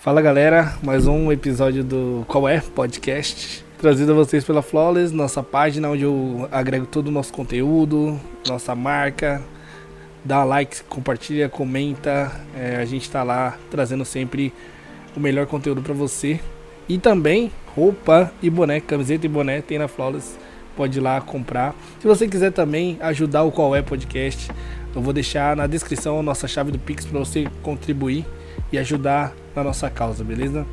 Fala galera, mais um episódio do Qual é Podcast, trazido a vocês pela Flawless, nossa página onde eu agrego todo o nosso conteúdo, nossa marca. Dá like, compartilha, comenta. É, a gente tá lá trazendo sempre o melhor conteúdo para você. E também roupa e boné, camiseta e boné tem na Flawless. Pode ir lá comprar. Se você quiser também ajudar o Qual é Podcast, eu vou deixar na descrição a nossa chave do Pix para você contribuir e ajudar na nossa causa, beleza?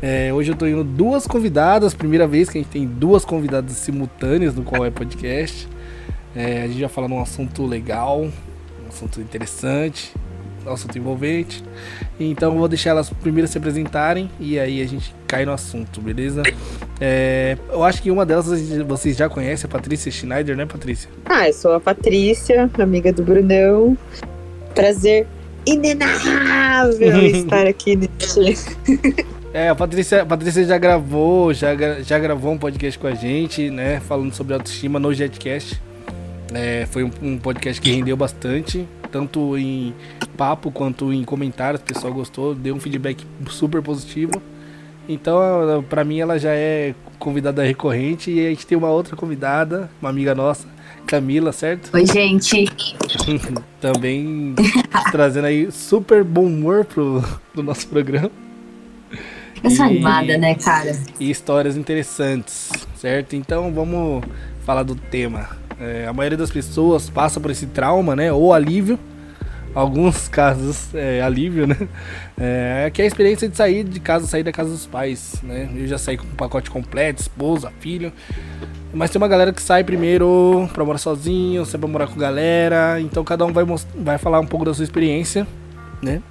É, hoje eu tô indo duas convidadas, primeira vez que a gente tem duas convidadas simultâneas no Qual é Podcast. É, a gente vai falar num assunto legal, um assunto interessante, um assunto envolvente. Então eu vou deixar elas primeiro se apresentarem e aí a gente cai no assunto, beleza? É, eu acho que uma delas vocês já conhecem, a Patrícia Schneider, né, Patrícia? Ah, eu sou a Patrícia, amiga do Brunão. Prazer inenarrável estar aqui nesse. É, a Patrícia, a Patrícia já gravou, já, já gravou um podcast com a gente, né? Falando sobre autoestima no Jetcast. É, foi um, um, podcast que rendeu bastante, tanto em papo quanto em comentários. O pessoal gostou, deu um feedback super positivo. Então, para mim, ela já é convidada recorrente e a gente tem uma outra convidada, uma amiga nossa, Camila, certo? Oi, gente. Também trazendo aí super bom humor pro, pro nosso programa. Eu sou animada, né, cara? E histórias interessantes, certo? Então vamos falar do tema. É, a maioria das pessoas passa por esse trauma, né? Ou alívio. Alguns casos é alívio, né? É, que é a experiência de sair de casa, sair da casa dos pais, né? Eu já saí com um pacote completo, esposa, filho. Mas tem uma galera que sai primeiro pra morar sozinho, sai pra morar com galera. Então cada um vai, vai falar um pouco da sua experiência, né?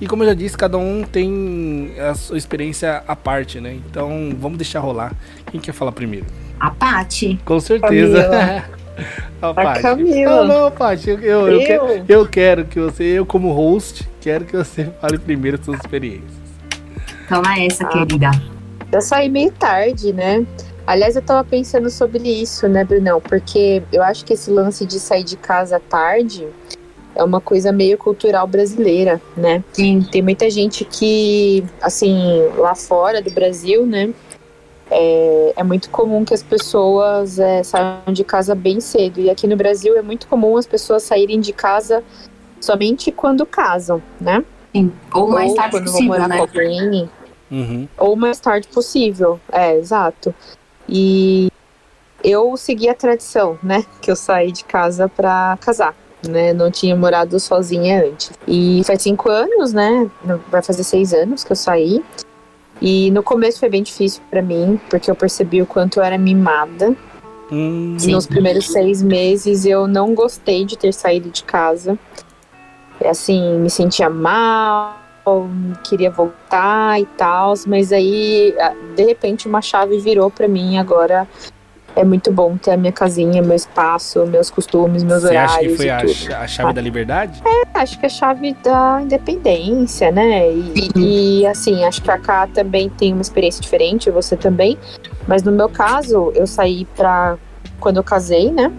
E como eu já disse, cada um tem a sua experiência à parte, né? Então vamos deixar rolar. Quem quer falar primeiro? A Paty. Com certeza. a, Camila. Não, não, Paty. Eu, eu, eu, quero, eu quero que você, eu como host, quero que você fale primeiro suas experiências. Toma essa, ah, querida. Eu saí meio tarde, né? Aliás, eu tava pensando sobre isso, né, Brunão? Porque eu acho que esse lance de sair de casa tarde é uma coisa meio cultural brasileira, né? Sim. Tem muita gente que, assim, lá fora do Brasil, né? É, é muito comum que as pessoas é, saiam de casa bem cedo. E aqui no Brasil é muito comum as pessoas saírem de casa somente quando casam, né? Sim. Ou mais ou tarde quando possível, vão morar né? com alguém. Uhum. Ou mais tarde possível. É, exato. E eu segui a tradição, né? Que eu saí de casa para casar. Né, não tinha morado sozinha antes. E faz cinco anos, né? Vai fazer seis anos que eu saí. E no começo foi bem difícil para mim, porque eu percebi o quanto eu era mimada. Hum, Nos primeiros seis meses eu não gostei de ter saído de casa. É assim, me sentia mal, queria voltar e tal, mas aí de repente uma chave virou para mim agora é muito bom ter a minha casinha, meu espaço, meus costumes, meus Você horários. Você acha que foi a, a, chave ah. da liberdade? É, acho que é a chave da independência, né? E, e, assim, acho que a Cá também tem uma experiência diferente, você também. Mas no meu caso, eu saí pra. Quando eu casei, né?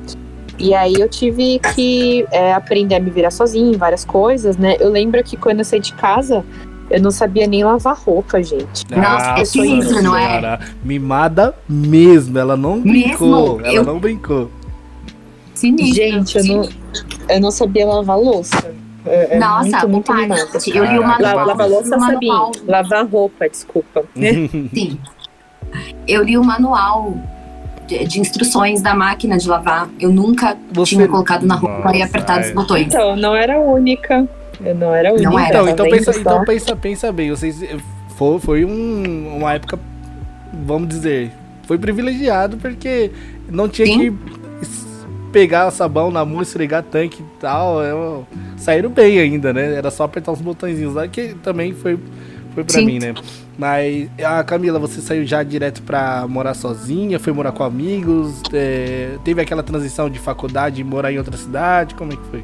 E aí eu tive que é, aprender a me virar sozinha em várias coisas, né? Eu lembro que quando eu saí de casa, eu não sabia nem lavar roupa, gente. Nossa, é sinistro, não é? Mimada mesmo, ela não brincou. Mesmo? Ela eu... não brincou. Sinistro. Gente, eu não, eu não sabia lavar louça. É, é Nossa, muito, muito pai, eu li uma manual. Lavar louça sabia. Lavar roupa, desculpa. Sim. Eu li o manual de, de, instruções da máquina de lavar. Eu nunca Você... tinha colocado na roupa Nossa, e apertado os botões. Então, não era a única. Eu não era a única. Não era. Então, então, pensa, então pensa, pensa bem. Vocês, foi, foi um, uma época, vamos dizer, foi privilegiado porque não tinha Sim. que pegar sabão na mão, esfregar tanque e tal. Eu, saíram bem ainda, né? Era só apertar os botõezinhos lá, que também foi, foi pra Sim. mim, né? Mas, a Camila, você saiu já direto pra morar sozinha? Foi morar com amigos? É, teve aquela transição de faculdade e morar em outra cidade? Como é que foi?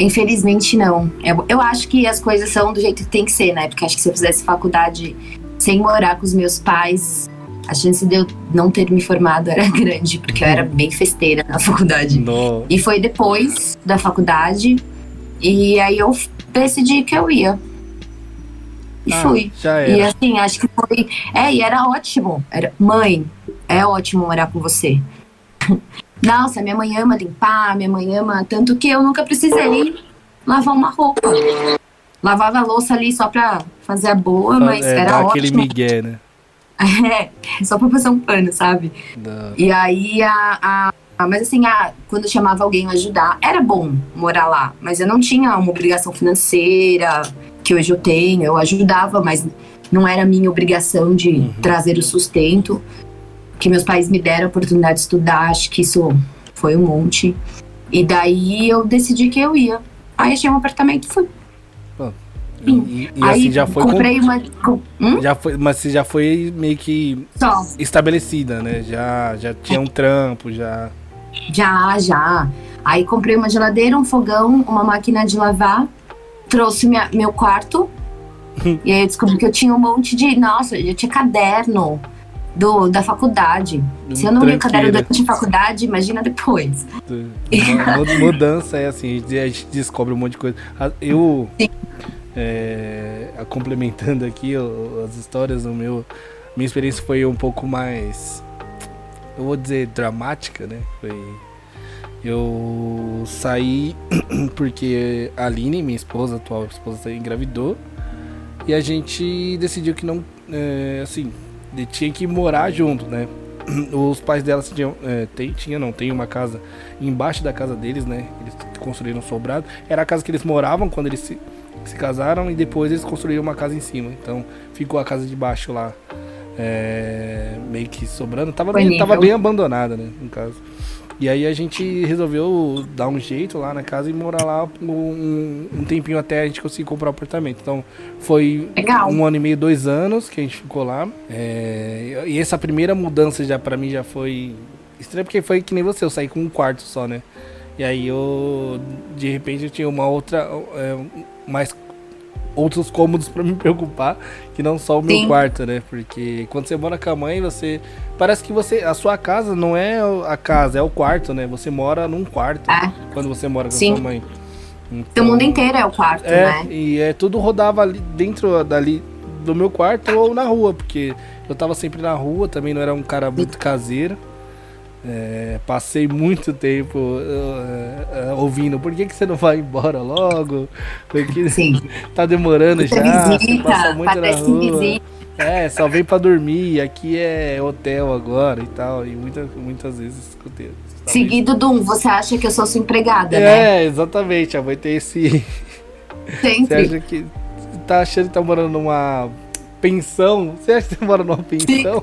Infelizmente, não. Eu, eu acho que as coisas são do jeito que tem que ser, né? Porque acho que se eu fizesse faculdade sem morar com os meus pais, a chance de eu não ter me formado era grande, porque eu era bem festeira na faculdade. No. E foi depois da faculdade, e aí eu decidi que eu ia. E ah, fui. E assim, acho que foi. É, e era ótimo. Era, mãe, é ótimo morar com você. Nossa, minha mãe ama limpar, minha mãe ama. Tanto que eu nunca precisei lavar uma roupa. Lavava a louça ali só pra fazer a boa, mas é, era ótimo. aquele migué, né? É, só pra passar um pano, sabe? Não. E aí a, a mas assim, a, quando eu chamava alguém ajudar, era bom morar lá, mas eu não tinha uma obrigação financeira que hoje eu tenho. Eu ajudava, mas não era minha obrigação de uhum. trazer o sustento. Que meus pais me deram a oportunidade de estudar, acho que isso foi um monte. E daí eu decidi que eu ia. Aí achei um apartamento e fui. E, e, e assim já foi. Comprei com... uma. Hum? Já foi, mas você já foi meio que Só. estabelecida, né? Já, já tinha um trampo, já. Já, já. Aí comprei uma geladeira, um fogão, uma máquina de lavar, trouxe minha, meu quarto. e aí eu descobri que eu tinha um monte de. Nossa, eu tinha caderno do, da faculdade. Se eu não li o caderno durante a faculdade, imagina depois. Mudança é assim, a gente descobre um monte de coisa. Eu. Sim é, complementando aqui as histórias, o meu, minha experiência foi um pouco mais, eu vou dizer, dramática, né? Foi, eu saí porque a Aline, minha esposa, atual esposa, engravidou e a gente decidiu que não, é, assim, tinha que morar junto, né? Os pais dela tinham, é, tem, tinha, não, tem uma casa embaixo da casa deles, né? Eles construíram um sobrado. Era a casa que eles moravam quando eles se se casaram e depois eles construíram uma casa em cima. Então ficou a casa de baixo lá. É, meio que sobrando. Tava tava bem abandonada, né? No caso. E aí a gente resolveu dar um jeito lá na casa e morar lá um, um tempinho até a gente conseguir comprar o um apartamento. Então foi Legal. um ano e meio, dois anos que a gente ficou lá. É, e essa primeira mudança já para mim já foi estranha porque foi que nem você, eu saí com um quarto só, né? E aí eu de repente eu tinha uma outra é, mais outros cômodos para me preocupar que não só o meu Sim. quarto, né? Porque quando você mora com a mãe, você parece que você a sua casa não é a casa, é o quarto, né? Você mora num quarto é. quando você mora com Sim. a sua mãe. Então, o mundo inteiro é o quarto, é, né? E é tudo rodava ali dentro dali do meu quarto ou na rua, porque eu tava sempre na rua, também não era um cara muito caseiro. É, passei muito tempo uh, uh, ouvindo por que, que você não vai embora logo? Porque Sim. tá demorando Muita já, visita, passa muito na rua. É, só vem pra dormir, aqui é hotel agora e tal. E muita, muitas vezes escutei. Seguido do um, você acha que eu sou sua empregada, é, né? É, exatamente, a mãe tem esse. Sempre. Você acha que. Tá achando que tá morando numa pensão? Você acha que tá morando numa pensão?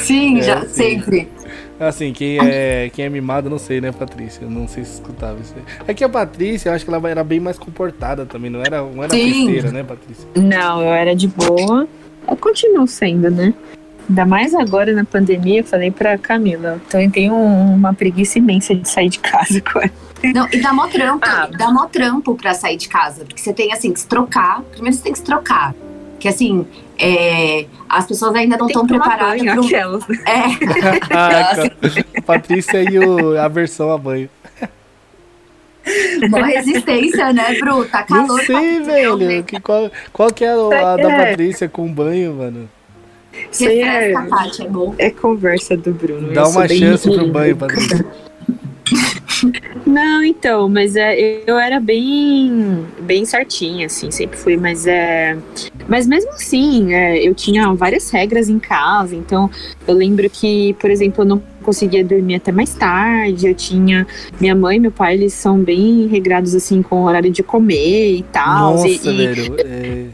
Sim, é, já, sim. sempre. Assim, quem é, quem é mimado, não sei, né, Patrícia? Eu não sei se escutava isso. É que a Patrícia, eu acho que ela era bem mais comportada também, não era, não era festeira, né, Patrícia? Não, eu era de boa. Eu continuo sendo, né? Ainda mais agora na pandemia, eu falei pra Camila. Então eu tenho uma preguiça imensa de sair de casa agora. Não, e dá mó trampo, ah. dá mó trampo pra sair de casa. Porque você tem assim que se trocar. Primeiro você tem que se trocar. Que assim, é, as pessoas ainda não estão preparadas. Banho, pro... aquelas. É. Caraca, Patrícia e o, a versão a banho. Uma resistência, né, Bru? Tá calor. Não sei, velho. Que, qual, qual que é a, a da. Patrícia com banho, mano? Refresca, é, é bom. É conversa do Bruno. Dá uma chance pro banho, Patrícia. Não, então, mas é, eu era bem, bem certinha, assim, sempre fui, mas é, mas mesmo assim, é, eu tinha várias regras em casa, então eu lembro que, por exemplo, eu não conseguia dormir até mais tarde, eu tinha, minha mãe e meu pai, eles são bem regrados, assim, com o horário de comer e tal. Nossa, e, velho, é...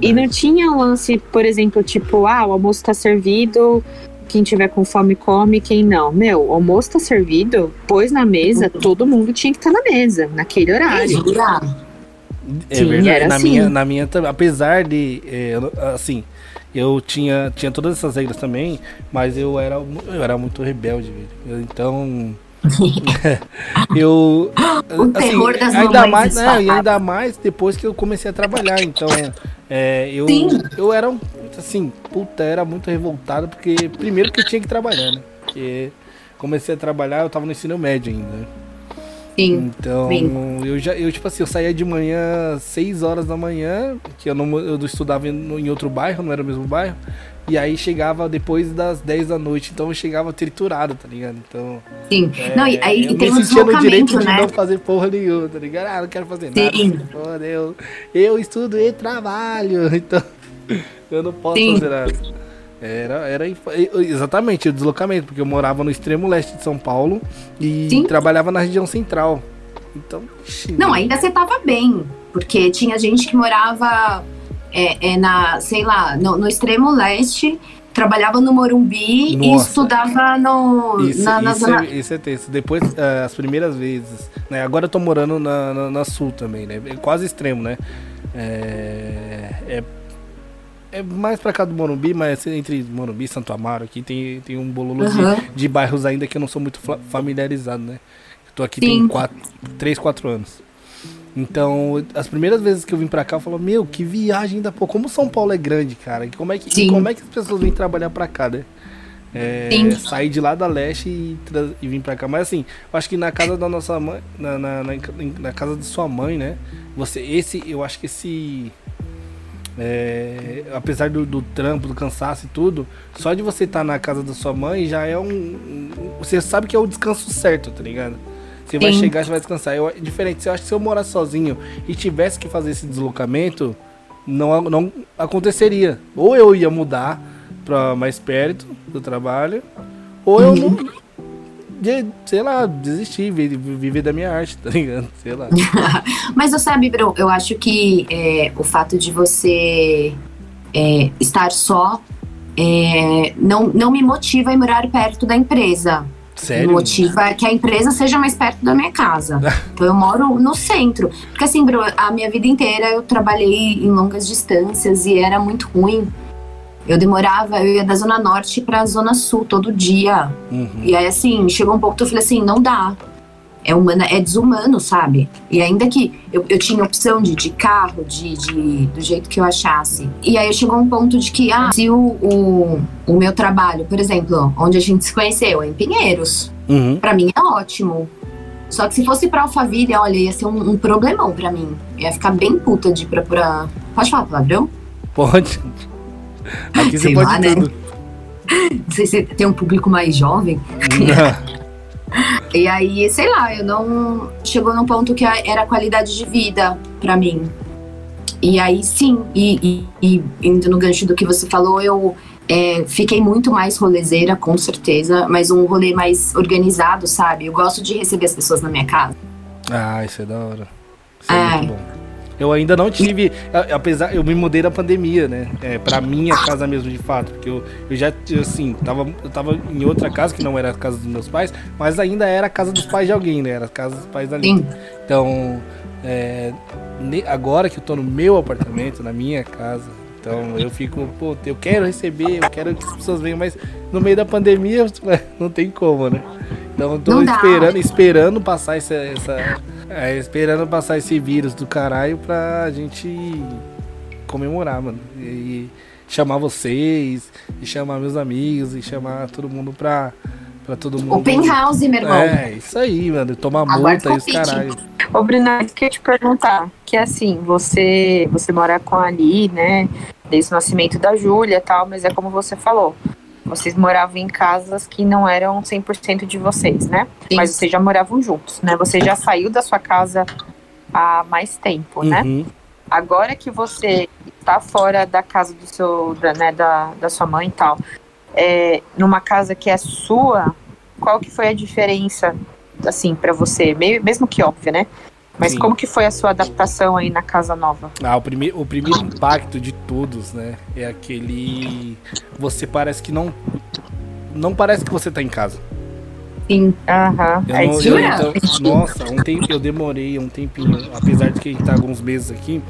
E não tinha lance, por exemplo, tipo, ah, o almoço tá servido, quem tiver com fome come, quem não. Meu, o almoço tá servido, pôs na mesa, uhum. todo mundo tinha que estar tá na mesa, naquele horário. É Sim, verdade, era na assim. minha, na minha apesar de, é, assim, eu tinha, tinha todas essas regras também, mas eu era, eu era muito rebelde, eu, então eu o assim, terror das ainda mais, né, e ainda mais depois que eu comecei a trabalhar, então é, eu Sim. eu era assim, puta, era muito revoltado porque primeiro que eu tinha que trabalhar, né? Porque comecei a trabalhar, eu tava no ensino médio ainda. Sim. Então, Sim. eu já, eu, tipo assim, eu saía de manhã, 6 horas da manhã, que eu não eu estudava em, em outro bairro, não era o mesmo bairro. E aí chegava depois das 10 da noite, então eu chegava triturado, tá ligado? Então. Sim. É, não, e aí eu tem me um sentia no direito né? de não fazer porra nenhuma, tá ligado? Ah, não quero fazer Sim. nada. Porra, eu, eu estudo e trabalho, então eu não posso Sim. fazer nada. Era, era exatamente o deslocamento, porque eu morava no extremo leste de São Paulo e Sim. trabalhava na região central. Então, não, ainda você tava bem, porque tinha gente que morava é, é na, sei lá, no, no, extremo leste, trabalhava no Morumbi Nossa. e estudava no, isso, na, na isso zona... É, isso é texto. Depois, uh, as primeiras vezes, né? Agora eu tô morando na, na, na sul também, né? É quase extremo, né? É, é, é, mais pra cá do Morumbi, mas entre Morumbi e Santo Amaro aqui tem, tem um bololo uhum. de, de, bairros ainda que eu não sou muito familiarizado, né? Eu tô aqui Sim. tem quatro, 3, 4 anos. Então, as primeiras vezes que eu vim pra cá, eu falo, meu, que viagem da pô, como São Paulo é grande, cara. Como é que, como é que as pessoas vêm trabalhar pra cá, né? É, sair de lá da leste e, e vir pra cá. Mas assim, eu acho que na casa da nossa mãe, na, na, na, na casa de sua mãe, né? Você, esse, eu acho que esse. É, apesar do, do, trampo, do cansaço e tudo, só de você estar tá na casa da sua mãe já é um, um. Você sabe que é o descanso certo, tá ligado? Você vai chegar, você vai descansar. Eu, diferente, eu acho que se eu morar sozinho e tivesse que fazer esse deslocamento, não, não aconteceria. Ou eu ia mudar para mais perto do trabalho, ou eu não, de, sei lá, desistir, viver da minha arte, tá ligado? Sei lá. Mas você sabe, Bro, eu acho que é, o fato de você é, estar só é, não, não me motiva a morar perto da empresa. Sério? O motivo é que a empresa seja mais perto da minha casa. então eu moro no centro. Porque assim, a minha vida inteira eu trabalhei em longas distâncias e era muito ruim. Eu demorava, eu ia da Zona Norte pra Zona Sul todo dia. Uhum. E aí, assim, chegou um ponto que eu falei assim: não dá é humana, é desumano, sabe? E ainda que eu, eu tinha opção de, de carro, de, de, do jeito que eu achasse. E aí chegou um ponto de que, ah, se o, o, o meu trabalho, por exemplo, onde a gente se conheceu, é em Pinheiros, uhum. para mim é ótimo. Só que se fosse pra Alphaville, olha, ia ser um, um problemão pra mim. Eu ia ficar bem puta de ir pra, pra... Pode falar palavrão? Pode. Aqui você pode lá, tudo. Né? Não sei se tem um público mais jovem. E aí, sei lá, eu não. Chegou num ponto que era qualidade de vida para mim. E aí, sim, e, e, e, indo no gancho do que você falou, eu é, fiquei muito mais rolezeira, com certeza, mas um rolê mais organizado, sabe? Eu gosto de receber as pessoas na minha casa. Ah, isso é da hora. Isso é, é muito bom. Eu ainda não tive, apesar, eu me mudei da pandemia, né? É, pra minha casa mesmo, de fato. Porque eu, eu já, assim, tava, eu tava em outra casa, que não era a casa dos meus pais, mas ainda era a casa dos pais de alguém, né? Era a casa dos pais da Sim. Então, é, agora que eu tô no meu apartamento, na minha casa, então eu fico, pô, eu quero receber, eu quero que as pessoas venham, mas no meio da pandemia não tem como, né? Então eu tô esperando, esperando passar essa, essa é, esperando passar esse vírus do caralho pra gente comemorar, mano. E, chamar vocês, e chamar meus amigos, e chamar todo mundo pra, pra todo mundo. Open house, meu irmão. É, isso aí, mano. Tomar multa e os caralho. Ô, Bruno, eu queria te perguntar, que assim, você, você mora com a Ali, né? Desde o nascimento da Júlia e tal, mas é como você falou. Vocês moravam em casas que não eram 100% de vocês, né? Sim. Mas vocês já moravam juntos, né? Você já saiu da sua casa há mais tempo, né? uhum. né? Agora que você está fora da casa do seu, da, né, da, da sua mãe e tal, é, numa casa que é sua, qual que foi a diferença, assim, para você? Meio, mesmo que óbvio, né? Mas Sim. como que foi a sua adaptação aí na casa nova? Ah, o, prime o primeiro impacto de todos, né? É aquele. Você parece que não. Não parece que você tá em casa. Sim, aham. Uh -huh. eu, então, nossa, um tempo eu demorei um tempinho, apesar de que a gente tá alguns meses aqui.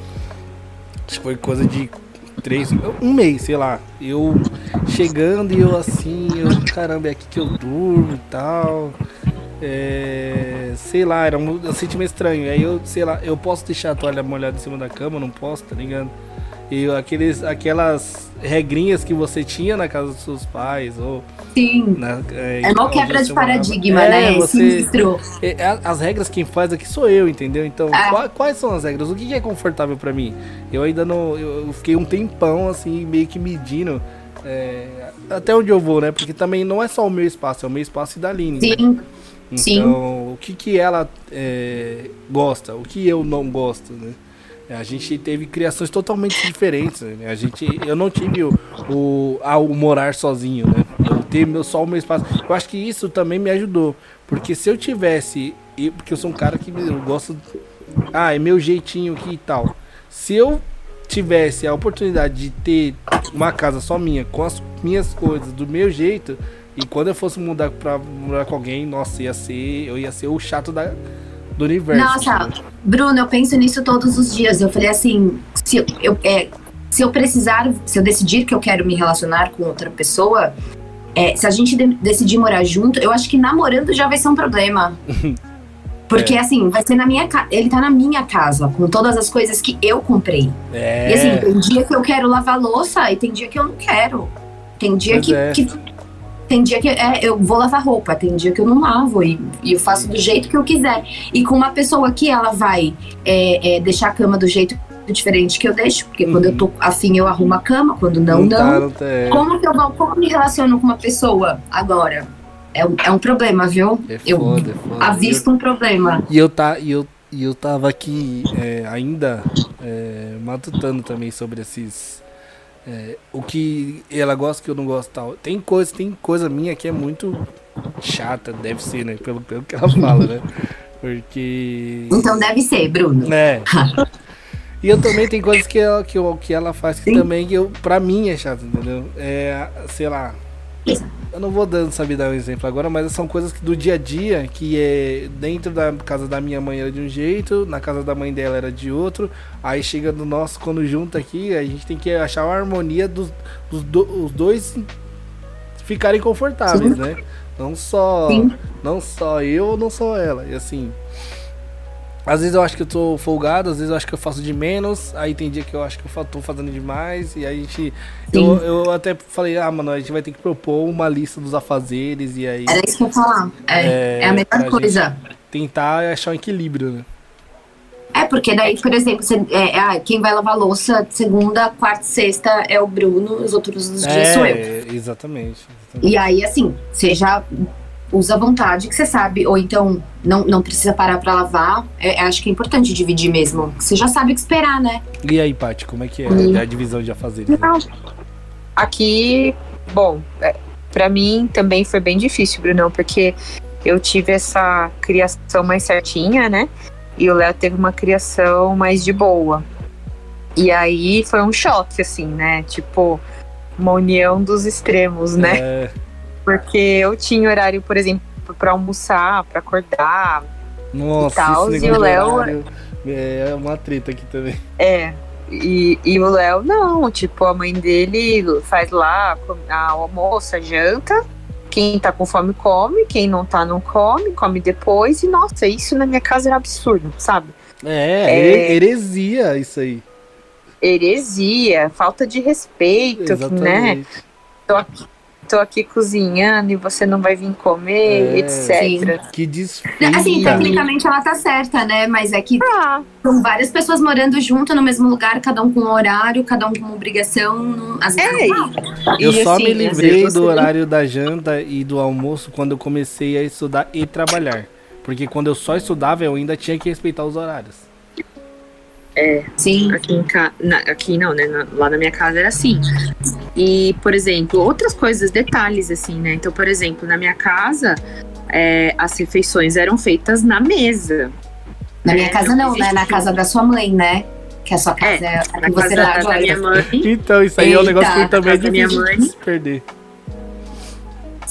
Acho que foi coisa de três, um mês, sei lá. Eu chegando e eu assim, eu, caramba, é aqui que eu durmo e tal. É, sei lá, era um, um sentimento estranho. Aí eu, sei lá, eu posso deixar a toalha molhada em cima da cama, não posso, tá ligado? E aqueles, aquelas regrinhas que você tinha na casa dos seus pais, ou. Sim. Na, é, é uma quebra de paradigma, é, né? Você, Sinistro. É, é, as regras quem faz aqui sou eu, entendeu? Então, é. quais, quais, são as regras? O que é confortável para mim? Eu ainda não. Eu fiquei um tempão, assim, meio que medindo. É, até onde eu vou, né? Porque também não é só o meu espaço, é o meu espaço e da Aline. Sim. Né? Então, o que, que ela é, gosta, o que eu não gosto, né? A gente teve criações totalmente diferentes. Né? A gente, eu não tive o, o, morar sozinho, né? Eu ter meu, só o meu espaço. Eu acho que isso também me ajudou. Porque se eu tivesse. Porque eu sou um cara que eu gosto. Ah, é meu jeitinho aqui e tal. Se eu tivesse a oportunidade de ter uma casa só minha, com as minhas coisas, do meu jeito, e quando eu fosse mudar pra morar com alguém, nossa, ia ser. Eu ia ser o chato da, do universo. Nossa, Bruno, eu penso nisso todos os dias. Eu falei assim, se eu, eu é, se eu precisar, se eu decidir que eu quero me relacionar com outra pessoa, é, se a gente de decidir morar junto, eu acho que namorando já vai ser um problema. Porque, é. assim, vai ser na minha casa. Ele tá na minha casa, com todas as coisas que eu comprei. É. E assim, tem dia que eu quero lavar louça e tem dia que eu não quero. Tem dia que, é. que, tem dia que é, eu vou lavar roupa, tem dia que eu não lavo e, e, eu faço do jeito que eu quiser. E com uma pessoa que ela vai é, é, deixar a cama do jeito diferente que eu deixo, porque uhum. quando eu tô afim eu arrumo a cama, quando não, não. Não. Tá, como que eu vou, como me relaciono com uma pessoa agora? É um, é um problema, viu? É foda, eu é foda. avisto eu, um problema. E eu, tá, e eu, e eu tava aqui é, ainda é, matutando também sobre esses é, o que ela gosta que eu não gosto tal. Tem coisa, tem coisa minha que é muito chata, deve ser, né? Pelo, pelo que ela fala, né? Porque. Então deve ser, Bruno. É. E eu também tem coisas que ela, que, eu, que ela faz que Sim. também eu, pra mim é chato, entendeu? É, sei lá. Eu não vou dando, saber dar um exemplo agora, mas são coisas que do dia a dia, que é dentro da casa da minha mãe era de um jeito, na casa da mãe dela era de outro. Aí chega no nosso, quando junta aqui, a gente tem que achar uma harmonia dos, dos do, os dois ficarem confortáveis, Sim. né? Não só, Sim. não só eu, não só ela. E assim, às vezes eu acho que eu tô folgado, às vezes eu acho que eu faço de menos, aí tem dia que eu acho que eu tô fazendo demais, e aí a gente. Eu, eu, até falei, ah, mano, a gente vai ter que propor uma lista dos afazeres, e aí. Era isso que eu ia falar. É, é, é a melhor coisa. Tentar achar um equilíbrio, né? É, porque daí, por exemplo, você, é, é, quem vai lavar louça segunda, quarta e sexta é o Bruno, os outros dias é, sou eu. Exatamente, exatamente. E aí, assim, você já usa à vontade, que você sabe, ou então não, não precisa parar para lavar. É, acho que é importante dividir mesmo. Você já sabe o que esperar, né? E aí, Paty, como é que é hum. a divisão de afazeres? Né? Aqui, bom, é, para mim também foi bem difícil, Brunão, porque eu tive essa criação mais certinha, né? E o Léo teve uma criação mais de boa. E aí foi um choque, assim, né? Tipo, uma união dos extremos, né? É. Porque eu tinha horário, por exemplo, para almoçar, para acordar. Nossa, e, tal, e o Léo. É uma treta aqui também. É. E, e o Léo, não, tipo, a mãe dele faz lá a almoço, a janta. Quem tá com fome come, quem não tá não come, come depois. E nossa, isso na minha casa era absurdo, sabe? É, é heresia isso aí. Heresia, falta de respeito, né? Exatamente. né? Tô aqui, tô aqui cozinhando e você não vai vir comer, é, etc. Que desfia. Assim, tecnicamente ela tá certa, né? Mas é que ah. são várias pessoas morando junto no mesmo lugar, cada um com um horário, cada um com uma obrigação. Às vezes é, não Eu e só assim, me livrei do horário da janta e do almoço quando eu comecei a estudar e trabalhar. Porque quando eu só estudava, eu ainda tinha que respeitar os horários. É, sim. Aqui, em ca... Na, aqui não, né? Na, lá na minha casa era assim. E, por exemplo, outras coisas, detalhes, assim, né? Então, por exemplo, na minha casa, é, as refeições eram feitas na mesa. Na minha casa não, né? Na casa da sua mãe, né? Que a sua casa é, é a que você da, da minha mãe. Então, isso aí Eita, é um negócio que também é difícil de se perder.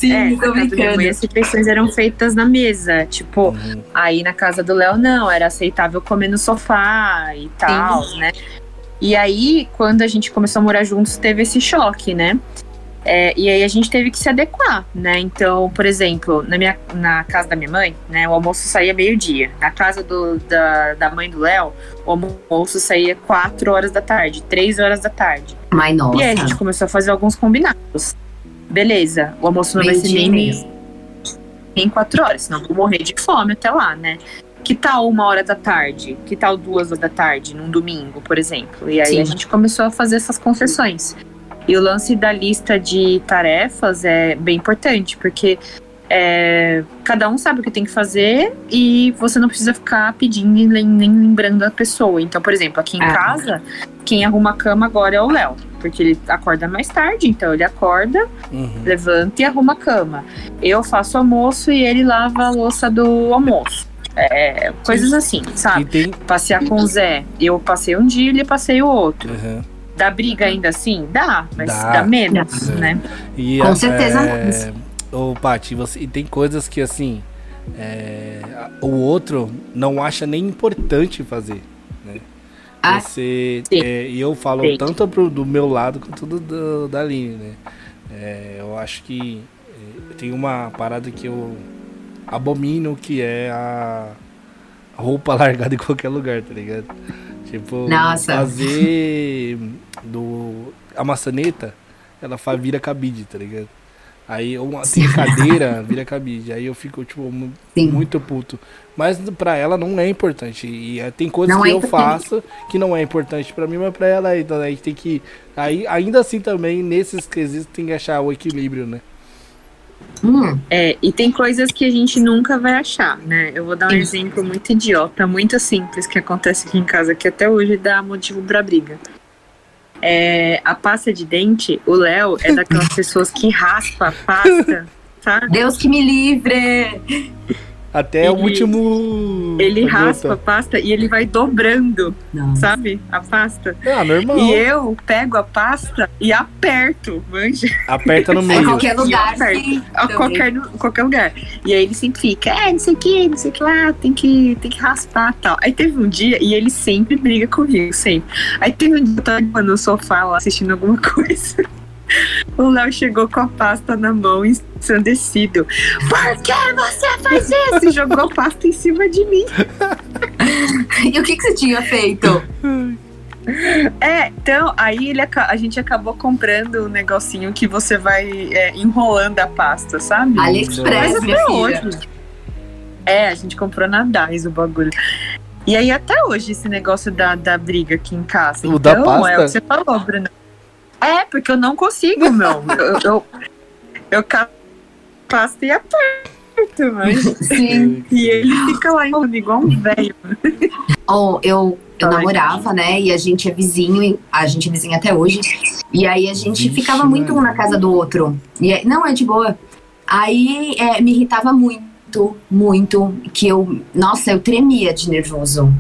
Sim, é, tô brincando. Mãe, as refeições eram feitas na mesa. Tipo, uhum. aí na casa do Léo, não, era aceitável comer no sofá e tal, Sim. né? E aí, quando a gente começou a morar juntos, teve esse choque, né? É, e aí a gente teve que se adequar, né? Então, por exemplo, na, minha, na casa da minha mãe, né, o almoço saía meio-dia. Na casa do, da, da mãe do Léo, o almoço saía 4 horas da tarde, 3 horas da tarde. Mas nossa. E aí a gente começou a fazer alguns combinados. Beleza, o almoço não vai ser nem, nem 4 horas, senão vou morrer de fome até lá, né? Que tal uma hora da tarde? Que tal duas horas da tarde, num domingo, por exemplo? E aí Sim. a gente começou a fazer essas concessões. E o lance da lista de tarefas é bem importante, porque é, cada um sabe o que tem que fazer e você não precisa ficar pedindo nem, nem lembrando a pessoa. Então, por exemplo, aqui em ah. casa, quem arruma a cama agora é o Léo, porque ele acorda mais tarde, então ele acorda, uhum. levanta e arruma a cama. Eu faço almoço e ele lava a louça do almoço. É, coisas assim, sabe? Tem... Passear com o Zé. Eu passei um dia e ele passei o outro. Uhum. Dá briga ainda assim? Dá, mas dá, dá menos, dá. né? E, Com certeza é, Ô, Paty, você, e tem coisas que assim. É, o outro não acha nem importante fazer. Né? Ah, você. É, e eu falo sim. tanto pro, do meu lado quanto do, do da Aline, né? É, eu acho que é, tem uma parada que eu abomino que é a roupa largada em qualquer lugar, tá ligado? Tipo, Nossa. fazer do a maçaneta, ela faz, vira cabide, tá ligado? Aí uma, tem cadeira, vira cabide. Aí eu fico, tipo, Sim. muito puto. Mas pra ela não é importante. E é, tem coisas não que é eu faço que não é importante pra mim, mas pra ela então a gente tem que. Aí, ainda assim também, nesses quesitos, tem que achar o equilíbrio, né? Hum. É, e tem coisas que a gente nunca vai achar, né? Eu vou dar um Sim. exemplo muito idiota, muito simples que acontece aqui em casa, que até hoje dá motivo pra briga. É, a pasta de dente, o Léo é daquelas pessoas que raspa a pasta, sabe? Deus que me livre! Até o último. Ele raspa a pasta e ele vai dobrando, Nossa. sabe? A pasta. Ah, normal. E eu pego a pasta e aperto, manja. Aperta no meio. Em qualquer lugar. Sim, a qualquer, qualquer lugar. E aí ele sempre fica, é, não sei o que, não sei o que lá, tem que, tem que raspar tal. Aí teve um dia, e ele sempre briga comigo, sempre. Aí teve um dia, eu tava no sofá lá assistindo alguma coisa. O Léo chegou com a pasta na mão, ensandecido. Por que você faz isso? E jogou a pasta em cima de mim. e o que, que você tinha feito? É, então, aí ele, a gente acabou comprando um negocinho que você vai é, enrolando a pasta, sabe? AliExpress, minha hoje. É, a gente comprou na DAIS o bagulho. E aí até hoje esse negócio da, da briga aqui em casa. O então, da pasta? é o que você falou, Bruno. É, porque eu não consigo, meu. eu, eu, eu passo e aperto, mas. Sim. E ele fica lá enrolando igual um velho. Oh, eu, eu namorava, né? E a gente é vizinho, a gente é vizinho até hoje. E aí a gente Vixe, ficava muito um na casa do outro. E não, é de boa. Aí é, me irritava muito, muito, que eu, nossa, eu tremia de nervoso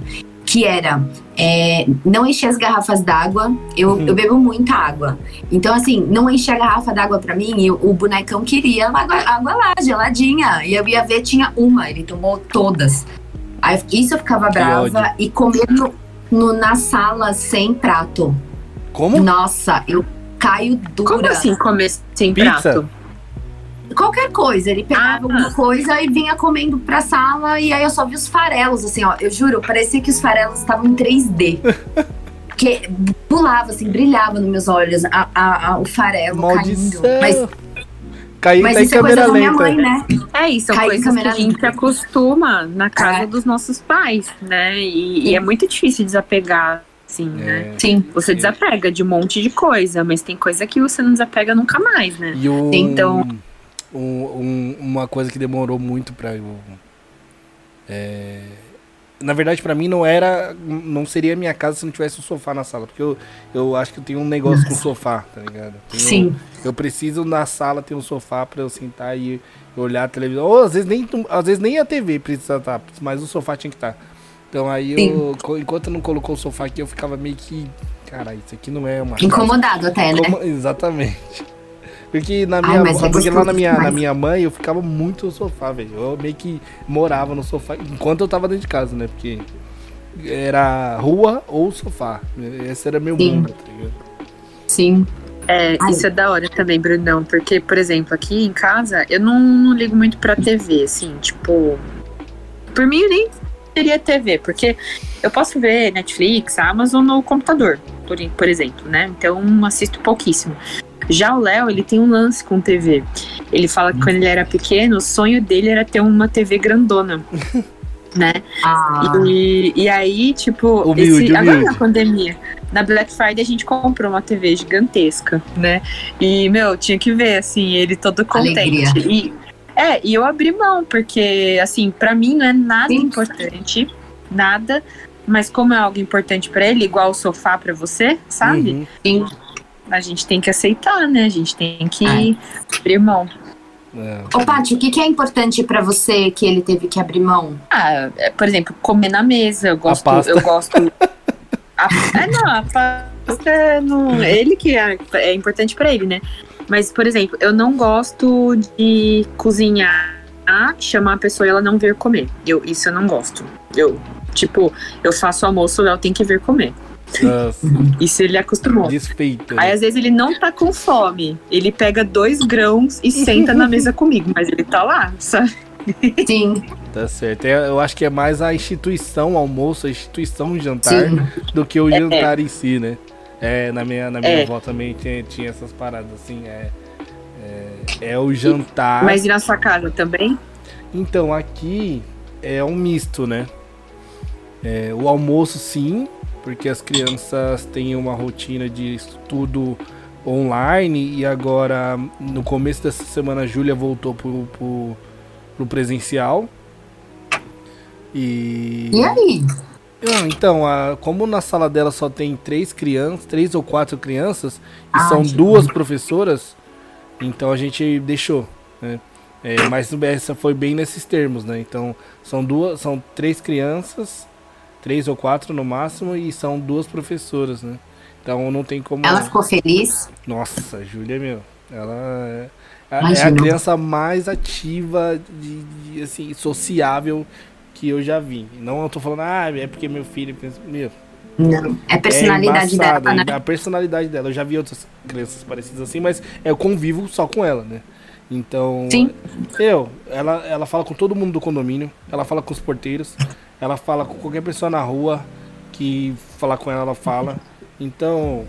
que era é, não encher as garrafas d'água. Eu, uhum. eu bebo muita água. Então, assim, não encher a garrafa d'água para mim, eu, o bonecão queria água, água lá, geladinha. E eu ia ver, tinha uma, ele tomou todas. Aí, isso eu ficava que brava ódio. e comer no, no, na sala sem prato. Como? Nossa, eu caio dura. Como assim comer sem Pizza? prato? Qualquer coisa. Ele pegava ah, alguma coisa e vinha comendo pra sala, e aí eu só vi os farelos, assim, ó. Eu juro, parecia que os farelos estavam em 3D. que pulava, assim, brilhava nos meus olhos a, a, a o farelo Maldição. caindo. Mas Caiu Mas tá isso em é câmera coisa lenta. Mãe, né? É isso, são coisas que a gente lenta. acostuma na casa é. dos nossos pais, né? E, e, é muito difícil desapegar, assim, né? é. né? Sim. Você desapega de um monte de coisa, mas tem coisa que você não desapega nunca mais, né? E o... Então um, um, uma coisa que demorou muito para eu. É, na verdade, para mim não era. Não seria minha casa se não tivesse um sofá na sala. Porque eu, eu acho que eu tenho um negócio com sofá, tá ligado? Tenho, Sim. Eu preciso na sala ter um sofá para eu sentar e olhar a televisão. Ou às vezes nem, às vezes nem a TV precisa estar, tá, mas o sofá tinha que estar. Tá. Então aí eu, enquanto não colocou o sofá aqui, eu ficava meio que. Cara, isso aqui não é uma. Incomodado casa. até, né? Exatamente. Porque na minha, Ai, é porque lá na minha, na minha mãe eu ficava muito no sofá, velho. Eu meio que morava no sofá enquanto eu tava dentro de casa, né? Porque era rua ou sofá. Esse era meu Sim. mundo, tá ligado? Sim. É, Ai. isso é da hora também, Brunão, porque, por exemplo, aqui em casa, eu não, não ligo muito pra TV, assim, tipo. Por mim, eu nem teria TV, porque eu posso ver Netflix, Amazon no computador, por, por exemplo, né? Então assisto pouquíssimo. Já o Léo, ele tem um lance com TV. Ele fala que quando ele era pequeno, o sonho dele era ter uma TV grandona. né? Ah. E, e aí, tipo, humilde, esse, agora na pandemia, na Black Friday a gente comprou uma TV gigantesca, né? E, meu, tinha que ver, assim, ele todo contente. E, é, e eu abri mão, porque, assim, para mim não é nada Sim. importante, nada, mas como é algo importante para ele, igual o sofá para você, sabe? Uhum. A gente tem que aceitar, né? A gente tem que Ai. abrir mão. É. Ô, Paty, o que, que é importante para você que ele teve que abrir mão? Ah, é, por exemplo, comer na mesa. Eu gosto. Eu gosto. a, é, não, a pasta é no, ele que é, é importante para ele, né? Mas, por exemplo, eu não gosto de cozinhar, chamar a pessoa e ela não vir comer. Eu, isso eu não gosto. Eu, tipo, eu faço almoço, ela tem que vir comer. Nossa. Isso ele acostumou. Despeito. Aí às vezes ele não tá com fome. Ele pega dois grãos e senta na mesa comigo, mas ele tá lá, sabe? Sim. Tá certo. É, eu acho que é mais a instituição almoço, a instituição jantar, Sim. do que o é. jantar é. em si, né? É, na minha, na minha é. avó também tinha, tinha essas paradas, assim, é, é, é o jantar. Mas e na sua casa também? Então, aqui é um misto, né? É, o almoço, sim, porque as crianças têm uma rotina de estudo online e agora, no começo dessa semana, a Júlia voltou pro, pro, pro presencial. E... E aí? Ah, então, a, como na sala dela só tem três crianças, três ou quatro crianças, e ah, são duas professoras, então a gente deixou, né? É, mas essa foi bem nesses termos, né? Então, são duas, são três crianças, três ou quatro no máximo, e são duas professoras, né? Então não tem como. Ela ficou feliz? Nossa, a Júlia, meu, ela é, é a criança mais ativa, de, de, assim, sociável que eu já vi. Não eu tô falando, ah, é porque meu filho. Meu. Não, é a personalidade é dela, né? A personalidade dela. Eu já vi outras crianças parecidas assim, mas eu convivo só com ela, né? Então, Sim. eu, ela, ela fala com todo mundo do condomínio, ela fala com os porteiros, ela fala com qualquer pessoa na rua que falar com ela, ela fala. Então,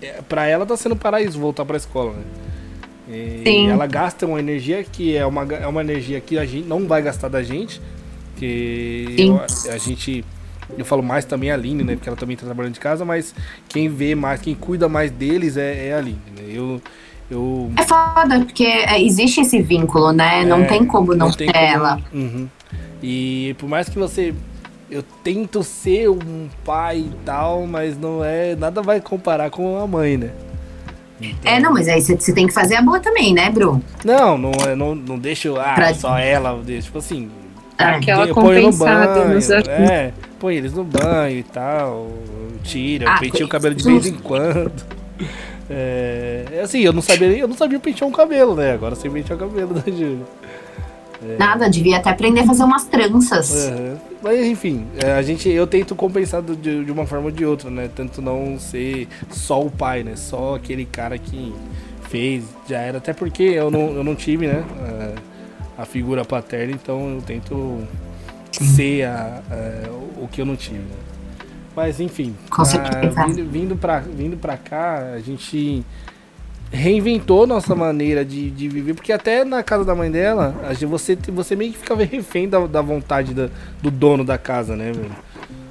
é, para ela tá sendo paraíso voltar para a escola, né? E Sim. ela gasta uma energia que é uma, é uma energia que a gente não vai gastar da gente, porque eu, a gente. Eu falo mais também a Aline, né? Porque ela também tá trabalhando de casa, mas quem vê mais, quem cuida mais deles é, é a Aline, né? Eu, eu... É foda, porque é, existe esse vínculo, né? É, não tem como não, não ter como... ela. Uhum. E por mais que você. Eu tento ser um pai e tal, mas não é. Nada vai comparar com a mãe, né? Então... É, não, mas aí você tem que fazer a boa também, né, Bru? Não, não, não, não deixo. Ah, pra... só ela. Tipo assim. Aquela compensada nos É, põe eles no banho e tal, tira, ah, penteia o cabelo de vez em quando. É, é, assim, eu não sabia eu não sabia pentear um cabelo, né? Agora sei pentear o cabelo da Júlia. É. Nada, devia até aprender a fazer umas tranças. Uhum. Mas enfim, é, a gente, eu tento compensar de, de, uma forma ou de outra, né? Tanto não ser só o pai, né? Só aquele cara que fez, já era. Até porque eu não, eu não tive, né? Uh, a figura paterna, então eu tento ser a, a, o que eu não tive. Né? Mas enfim, a, vindo, vindo, pra, vindo pra cá, a gente reinventou nossa maneira de, de viver, porque até na casa da mãe dela, você, você meio que ficava refém da, da vontade da, do dono da casa, né, velho?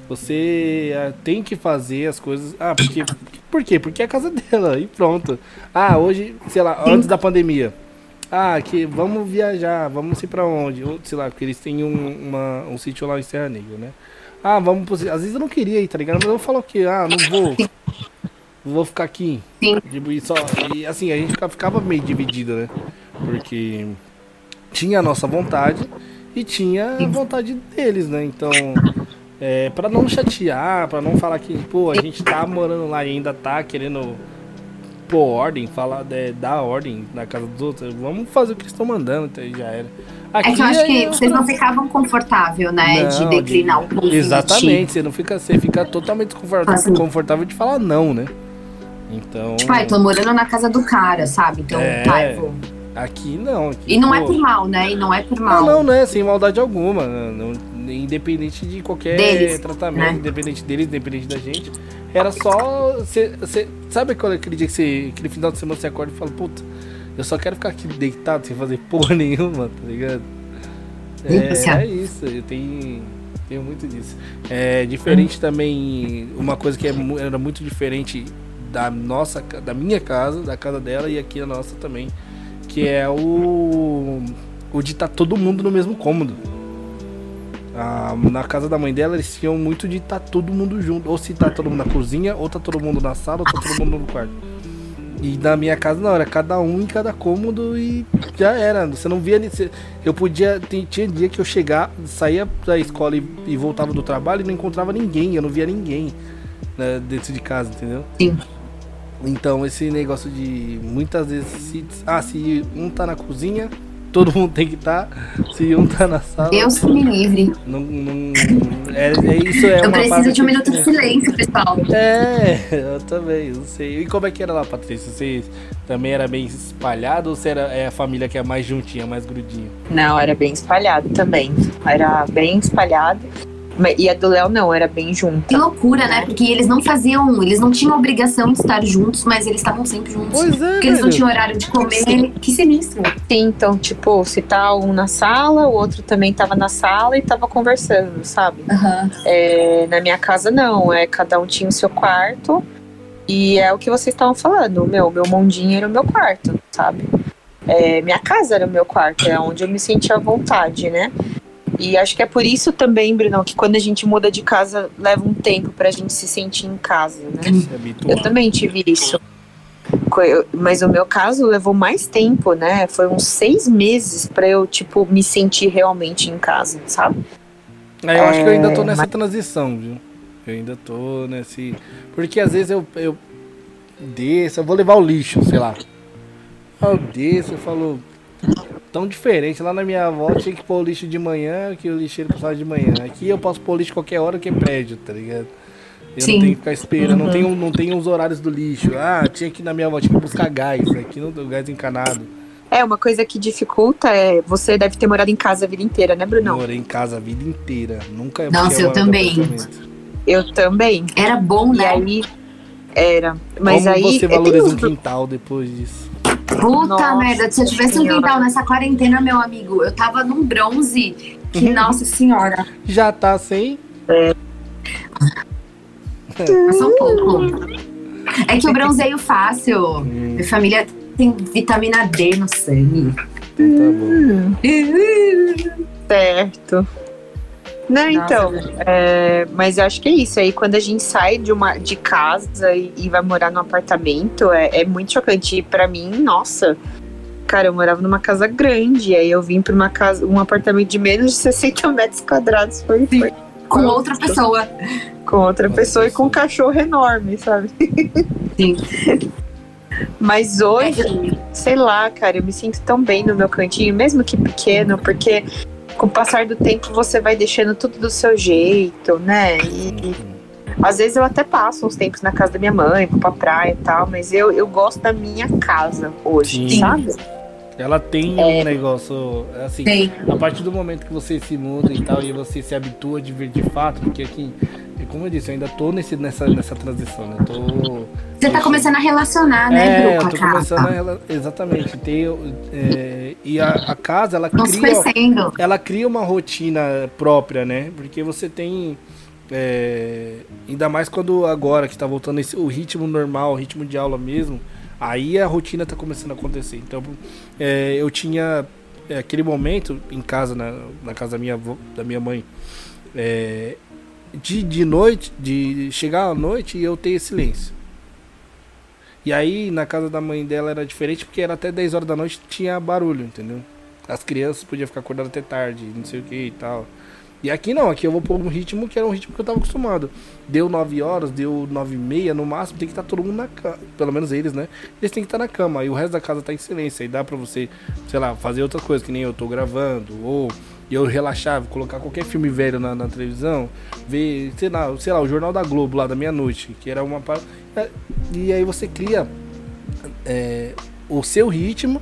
Você uh, tem que fazer as coisas. Ah, porque. Por quê? Porque é a casa dela e pronto. Ah, hoje, sei lá, antes da pandemia. Ah, que vamos viajar, vamos ir para onde? Ou, sei lá, porque eles têm um, uma, um sítio lá em Serra Negra, né? Ah, vamos. Às vezes eu não queria ir, tá ligado? Mas eu falo o quê? Ah, não vou. Vou ficar aqui. Sim. E, só, e assim, a gente ficava meio dividido, né? Porque tinha a nossa vontade e tinha a vontade deles, né? Então, é, para não chatear, para não falar que, pô, a gente tá morando lá e ainda tá querendo pôr ordem, falar, é, dar ordem na casa dos outros. Vamos fazer o que estão mandando, então já era. Aqui é que eu acho que vocês não ficavam confortável, né? Não, de declinar de... o convite. Exatamente, você não fica, você fica totalmente desconfortável, confortável de falar não, né? Então. Tipo, ah, tô morando na casa do cara, sabe? Então, É. tá, eu vou. Aqui não. Aqui, E não é pô, por mal, né? E não é por mal. não, não é sem maldade alguma. não- independente de qualquer Deles, tratamento, né? independente deles, independente da gente. Era só. Cê, cê- sabe quando aquele dia que você. Aquele final de semana você acorda e fala, puta, eu só quero ficar aqui deitado sem fazer porra nenhuma, tá ligado? É, é isso, eu tenho, tenho muito disso. É diferente também, uma coisa que é era muito diferente da nossa, da minha casa, da casa dela e aqui a nossa também, que é o o de estar todo mundo no mesmo cômodo. Ah, na casa da mãe dela eles tinham muito de estar todo mundo junto, ou se tá todo mundo na cozinha, ou tá todo mundo na sala, ou tá todo mundo no quarto. E na minha casa não, era cada um em cada cômodo e já era. Você não via. Eu podia. Tinha dia que eu chegava, saía da escola e, e voltava do trabalho e não encontrava ninguém, eu não via ninguém né, dentro de casa, entendeu? Sim. Então esse negócio de muitas vezes se, ah, se um tá na cozinha, todo mundo tem que estar. Se um tá na sala. Deus que me livre. Não, não, é, é- isso é eu uma preciso de um minuto de silêncio, pessoal. é, eu também, não sei. E como é que era lá, Patrícia? Você também era bem espalhado ou você era é a família que é mais juntinha, mais grudinha? Não, era bem espalhado também. Era bem espalhado. E a do Léo não, era bem Que junta. loucura, né? Porque eles não faziam, eles não tinham obrigação de estar juntos, mas eles estavam sempre juntos. Pois é, Porque eles não tinham horário de comer. Que sinistro. Sim, então, tipo, se tá um na sala, o outro também tava na sala e tava conversando, sabe? Aham. É, na minha casa não, é cada um tinha o seu quarto. E é o que vocês estavam falando, meu, meu mundinho era o meu quarto, sabe? É, minha casa era o meu quarto, é onde eu me sentia à vontade, né? E acho que é por isso também, Bruno, que quando a gente muda de casa, leva um tempo pra gente se sentir em casa, né? Se habituar. Eu também tive isso. Mas o meu caso levou mais tempo, né? Foi uns seis meses pra eu, tipo, me sentir realmente em casa, sabe? É, eu acho que eu ainda tô É, nessa mas- transição, viu? Eu ainda tô nesse. Porque às vezes eu, eu desço, eu vou levar o lixo, sei lá. Eu desço, eu falo. Tão diferente. Lá na minha avó tinha que pôr o lixo de manhã, que o lixeiro precisava de manhã. Aqui eu posso pôr o lixo qualquer hora que é prédio, tá ligado? Eu Sim. não tenho que ficar esperando, não tenho, não tenho os horários do lixo. Ah, tinha que ir na minha avó, tinha que buscar gás. Aqui não tem gás encanado. É, uma coisa que dificulta é. Você deve ter morado em casa a vida inteira, né, Brunão? Morei em casa a vida inteira. Nunca Nossa, eu também. Eu também. Era bom, E né? aí. Era. Mas Como aí. você é, valoriza um quintal depois disso? Puta Nossa merda, se eu tivesse um Senhora. quintal nessa quarentena, meu amigo, eu tava num bronze. Que, Uhum. nossa senhora, Já tá sem. só um pouco. É que eu bronzeio fácil. Hum, Minha família tem vitamina D no sangue. então tá bom. Certo. Não, Nossa, então. é, mas eu acho que é isso. Aí quando a gente sai de, uma, de casa e, e vai morar num apartamento, é, é muito chocante. E pra mim, nossa. Cara, eu morava numa casa grande. Aí eu vim pra uma casa, um apartamento de menos de 60 metros quadrados. Foi, foi Com outra pessoa. com outra pessoa e com um cachorro enorme, sabe? Sim. Mas hoje, sei lá, cara, eu me sinto tão bem no meu cantinho, mesmo que pequeno, porque com o passar do tempo você vai deixando tudo do seu jeito, né? E às vezes eu até passo uns tempos na casa da minha mãe, vou pra praia e tal, mas eu, eu gosto da minha casa hoje, Sim. sabe? Ela tem um negócio. Assim, Tem. a partir do momento que você se muda e tal, e você se habitua de ver de fato, porque aqui, como eu disse, eu ainda tô nesse, nessa, nessa transição, né? Tô. Você tá começando a relacionar, né, É, Bru, eu a tô casa. começando a. rela- Exatamente. Ter, é, e a, a casa, ela Não cria. ela cria uma rotina própria, né? Porque você tem. é, ainda mais quando agora que tá voltando esse, o ritmo normal, o ritmo de aula mesmo, aí a rotina tá começando a acontecer. Então, é, eu tinha é, aquele momento em casa, na, na casa da minha, da minha mãe, é, de, de noite, de chegar à noite e eu ter silêncio. E aí, na casa da mãe dela era diferente, porque era até 10 horas da noite tinha barulho, entendeu? As crianças podiam ficar acordadas até tarde, não sei o que e tal. E aqui não, aqui eu vou pôr um ritmo que era um ritmo que eu tava acostumado. Deu 9 horas, deu 9 e meia, no máximo tem que estar todo mundo na cama. Pelo menos eles, né? Eles têm que estar na cama. E o resto da casa tá em silêncio. Aí dá pra você, sei lá, fazer outra coisa, que nem eu tô gravando. Ou eu relaxar, colocar qualquer filme velho na, na televisão, ver, sei lá, sei lá, o Jornal da Globo lá da meia-noite, que era uma. É, e aí você cria é, o seu ritmo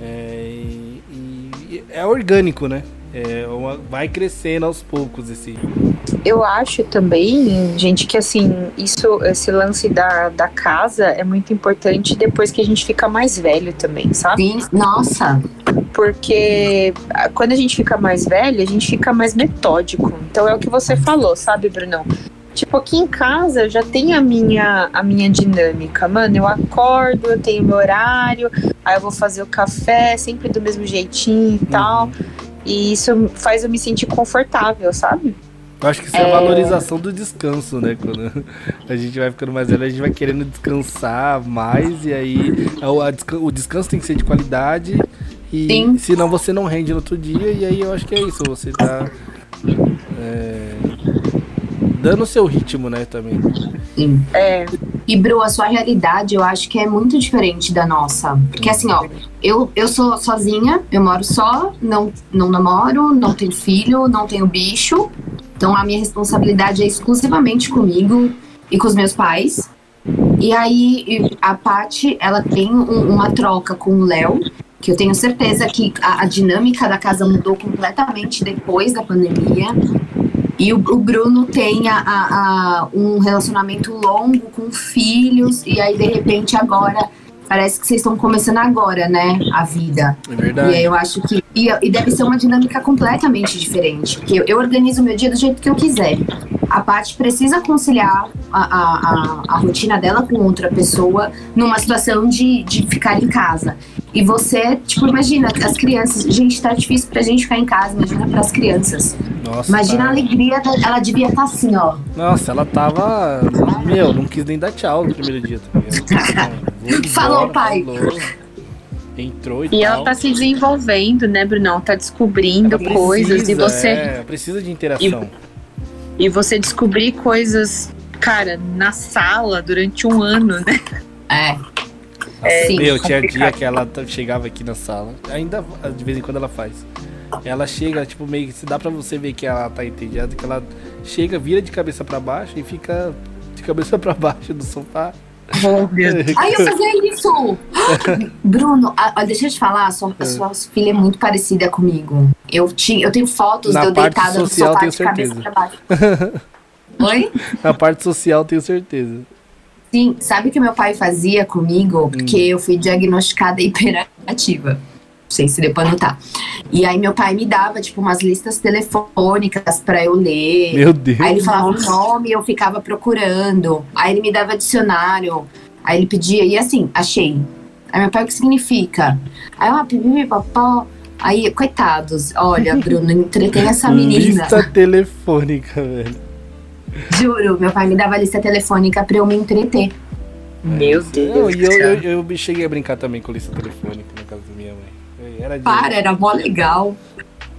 é, e, e é orgânico, né? É uma, vai crescendo aos poucos esse. Eu acho também, gente, que assim, isso, esse lance da, da casa é muito importante depois que a gente fica mais velho também, sabe? Sim, nossa. Porque quando a gente fica mais velho, a gente fica mais metódico. Então é o que você falou, sabe, Brunão? Tipo, aqui em casa já tem a minha, a minha dinâmica. Mano, eu acordo, eu tenho meu horário, aí eu vou fazer o café, sempre do mesmo jeitinho e tal. E isso faz eu me sentir confortável, sabe? Eu acho que isso é, é a valorização do descanso, né? Quando a gente vai ficando mais velho, a gente vai querendo descansar mais, e aí o descanso tem que ser de qualidade, e Sim. senão você não rende no outro dia, e aí eu acho que é isso, você tá. É, dando o seu ritmo, né, também. Sim. É. E, Bru, a sua realidade eu acho que é muito diferente da nossa. Porque assim, ó, eu, eu sou sozinha, eu moro só, não, não namoro, não tenho filho, não tenho bicho. Então a minha responsabilidade é exclusivamente comigo e com os meus pais. E aí a Paty, ela tem um, uma troca com o Léo, que eu tenho certeza que a, a dinâmica da casa mudou completamente depois da pandemia. E o, o Bruno tem a, a, um relacionamento longo com filhos, e aí de repente agora parece que vocês estão começando agora, né? A vida. É verdade. E aí eu acho que. E, e deve ser uma dinâmica completamente diferente. Porque eu, eu organizo meu dia do jeito que eu quiser. A Paty precisa conciliar a, a, a, a, rotina dela com outra pessoa numa situação de, de ficar em casa. E você, tipo, imagina, as crianças. Gente, tá difícil pra gente ficar em casa, imagina pras crianças. Nossa, imagina tá... a alegria, ela devia estar tá assim, ó. Nossa, ela tava. Meu, não quis nem dar tchau no primeiro dia também. falou, pai. Falou. Entrou e, e ela tá se desenvolvendo, né, Brunão? Tá descobrindo precisa, coisas e você. É, precisa de interação. E, e você descobrir coisas, cara, na sala durante um ano, né? É. É, Sim, Meu, tinha dia que ela chegava aqui na sala. Ainda de vez em quando ela faz. Ela chega, tipo, meio que se dá pra você ver que ela tá entediada, que ela chega, vira de cabeça para baixo e fica de cabeça para baixo do sofá. Oh, Aí eu fazia isso! Bruno, a, deixa eu te falar, a sua, a sua filha é muito parecida comigo. Eu, tinha, eu tenho fotos Na de eu deitada no sofá tenho de certeza. cabeça pra baixo. Oi? Na parte social, tenho certeza. Sim, sabe o que meu pai fazia comigo? Porque hum. eu fui diagnosticada hiperativa. Não sei se deu pra notar. E aí meu pai me dava, tipo, umas listas telefônicas para eu ler. Meu Deus. Aí ele falava o nome eu ficava procurando. Aí ele me dava dicionário. Aí ele pedia, e assim, achei. Aí meu pai, o que significa? Aí eu, ah, pipi, papó. Aí, coitados, olha, Bruno, entretém essa menina. Lista telefônica, velho. Juro, meu pai me dava lista telefônica pra eu me entreter. Meu Deus. Não, e eu, eu, eu, cheguei a brincar também com lista telefônica na casa da minha mãe. Era de... Para, era mó legal.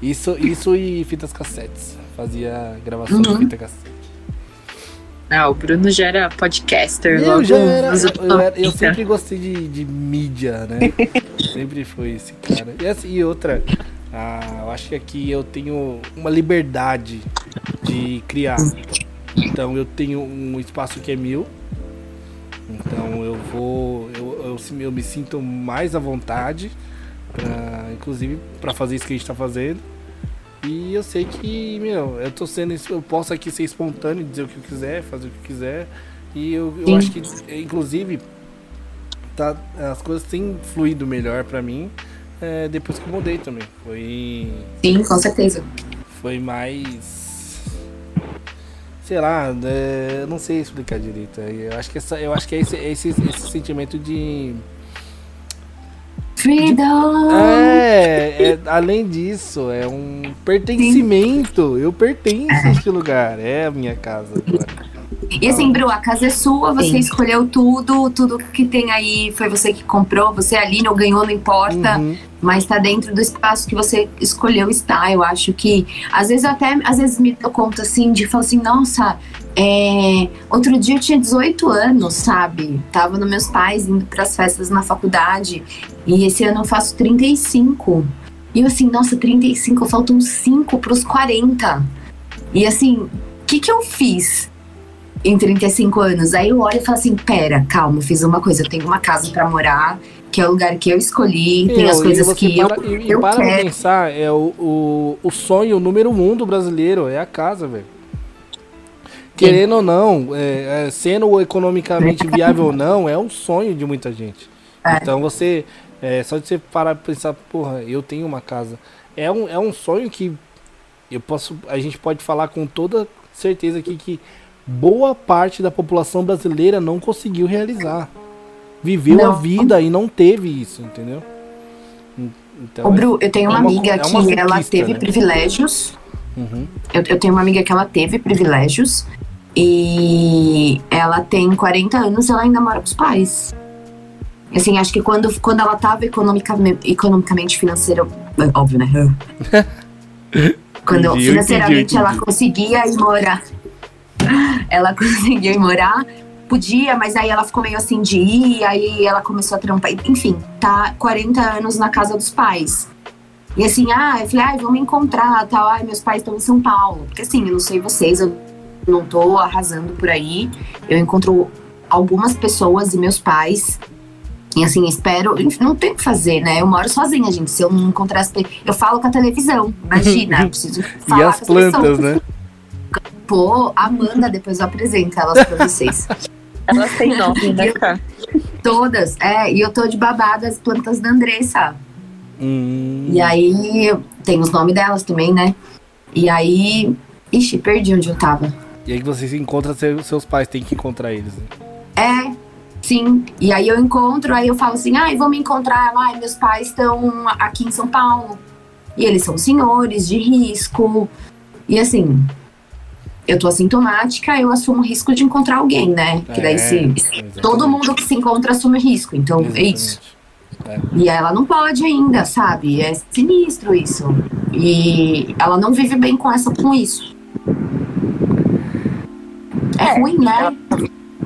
Isso, isso e fitas cassetes. Fazia gravação uhum. de fita cassete. Ah, o Bruno já era podcaster. Eu já era, eu, era, eu, sempre gostei de, de mídia, né? sempre foi esse cara. E, assim, e outra, ah, eu acho que aqui eu tenho uma liberdade de criar. Então eu tenho um espaço que é meu. Então eu vou. Eu, eu, eu me sinto mais à vontade. Pra, inclusive para fazer isso que a gente tá fazendo. E eu sei que, meu, eu tô sendo. Eu posso aqui ser espontâneo, dizer o que eu quiser, fazer o que eu quiser. E eu, eu acho que, inclusive, tá, as coisas têm fluído melhor para mim é, depois que eu mudei também. Foi. Sim, com certeza. Foi mais sei lá, é, não sei explicar direito. Eu acho que essa, eu acho que é esse, esse, esse sentimento de Freedom. É, é, além disso, é um pertencimento. Sim. Eu pertenço a este lugar. É a minha casa agora. E assim, Bru, a casa é sua, você Sim. escolheu tudo, tudo que tem aí foi você que comprou, você ali não ganhou, não importa, uhum. mas tá dentro do espaço que você escolheu estar. Eu acho que, às vezes, eu até, às vezes me dou conta, assim, de falar assim, nossa, é, outro dia eu tinha 18 anos, sabe? Tava nos meus pais indo para as festas na faculdade, e esse ano eu faço 35. E eu assim, nossa, 35, faltam 5 pros 40. E assim, o que que eu fiz em 35 anos? Aí eu olho e falo assim, pera, calma, fiz uma coisa, eu tenho uma casa para morar, que é o lugar que eu escolhi, tem as coisas que para, eu, e, eu para quero. pensar, é o, o, o sonho número um do brasileiro, é a casa, velho. Querendo ou não, é, é, sendo economicamente viável ou não, é um sonho de muita gente. É. Então você, é, só de você parar pra pensar, porra, eu tenho uma casa. É um, é um sonho que eu posso, a gente pode falar com toda certeza aqui que boa parte da população brasileira não conseguiu realizar. Viveu a Não. vida e não teve isso, entendeu? Então, Ô, Bru, eu tenho é uma, uma- amiga é que ela teve né? privilégios. Uhum. Eu, eu tenho uma amiga que ela teve privilégios. E ela tem 40 anos ela ainda mora com os pais. Assim, acho que quando, quando ela tava economicamente, economicamente financeiro. Óbvio, né? Quando Entendi, financeiramente entendi, eu ela entendi. conseguia ir morar. Ela conseguiu ir morar. Podia, mas aí ela ficou meio assim de ir, aí ela começou a trampar. Enfim, tá 40 anos na casa dos pais. E assim, ah, eu falei, ai, vamos encontrar, tal. Ai, meus pais estão em São Paulo. Porque assim, eu não sei vocês, eu não tô arrasando por aí. Eu encontro algumas pessoas e meus pais. E assim, espero. Não tem o que fazer, né? Eu moro sozinha, gente. Se eu não encontrar as pe- Eu falo com a televisão. Imagina, eu preciso falar E as com as pessoas. plantas, né? Pô, Amanda, depois eu apresento elas pra vocês. Elas têm nome, né, cara? Todas. É, e eu tô de babada as plantas da Andressa. Hum, E aí tem os nomes delas também, né? E aí. Ixi, perdi onde eu tava. E aí você se encontra seu- seus pais, tem que encontrar eles. Né? É, sim. E aí eu encontro, aí eu falo assim, ai, vamos encontrar. Ai, meus pais estão aqui em São Paulo. E eles são senhores de risco. E assim, eu tô assintomática, eu assumo o risco de encontrar alguém, né? Que daí se. exatamente. Todo mundo que se encontra assume risco. Então é isso. E ela não pode ainda, sabe? É sinistro isso. E ela não vive bem com essa com isso. É, É, ruim, né? ela-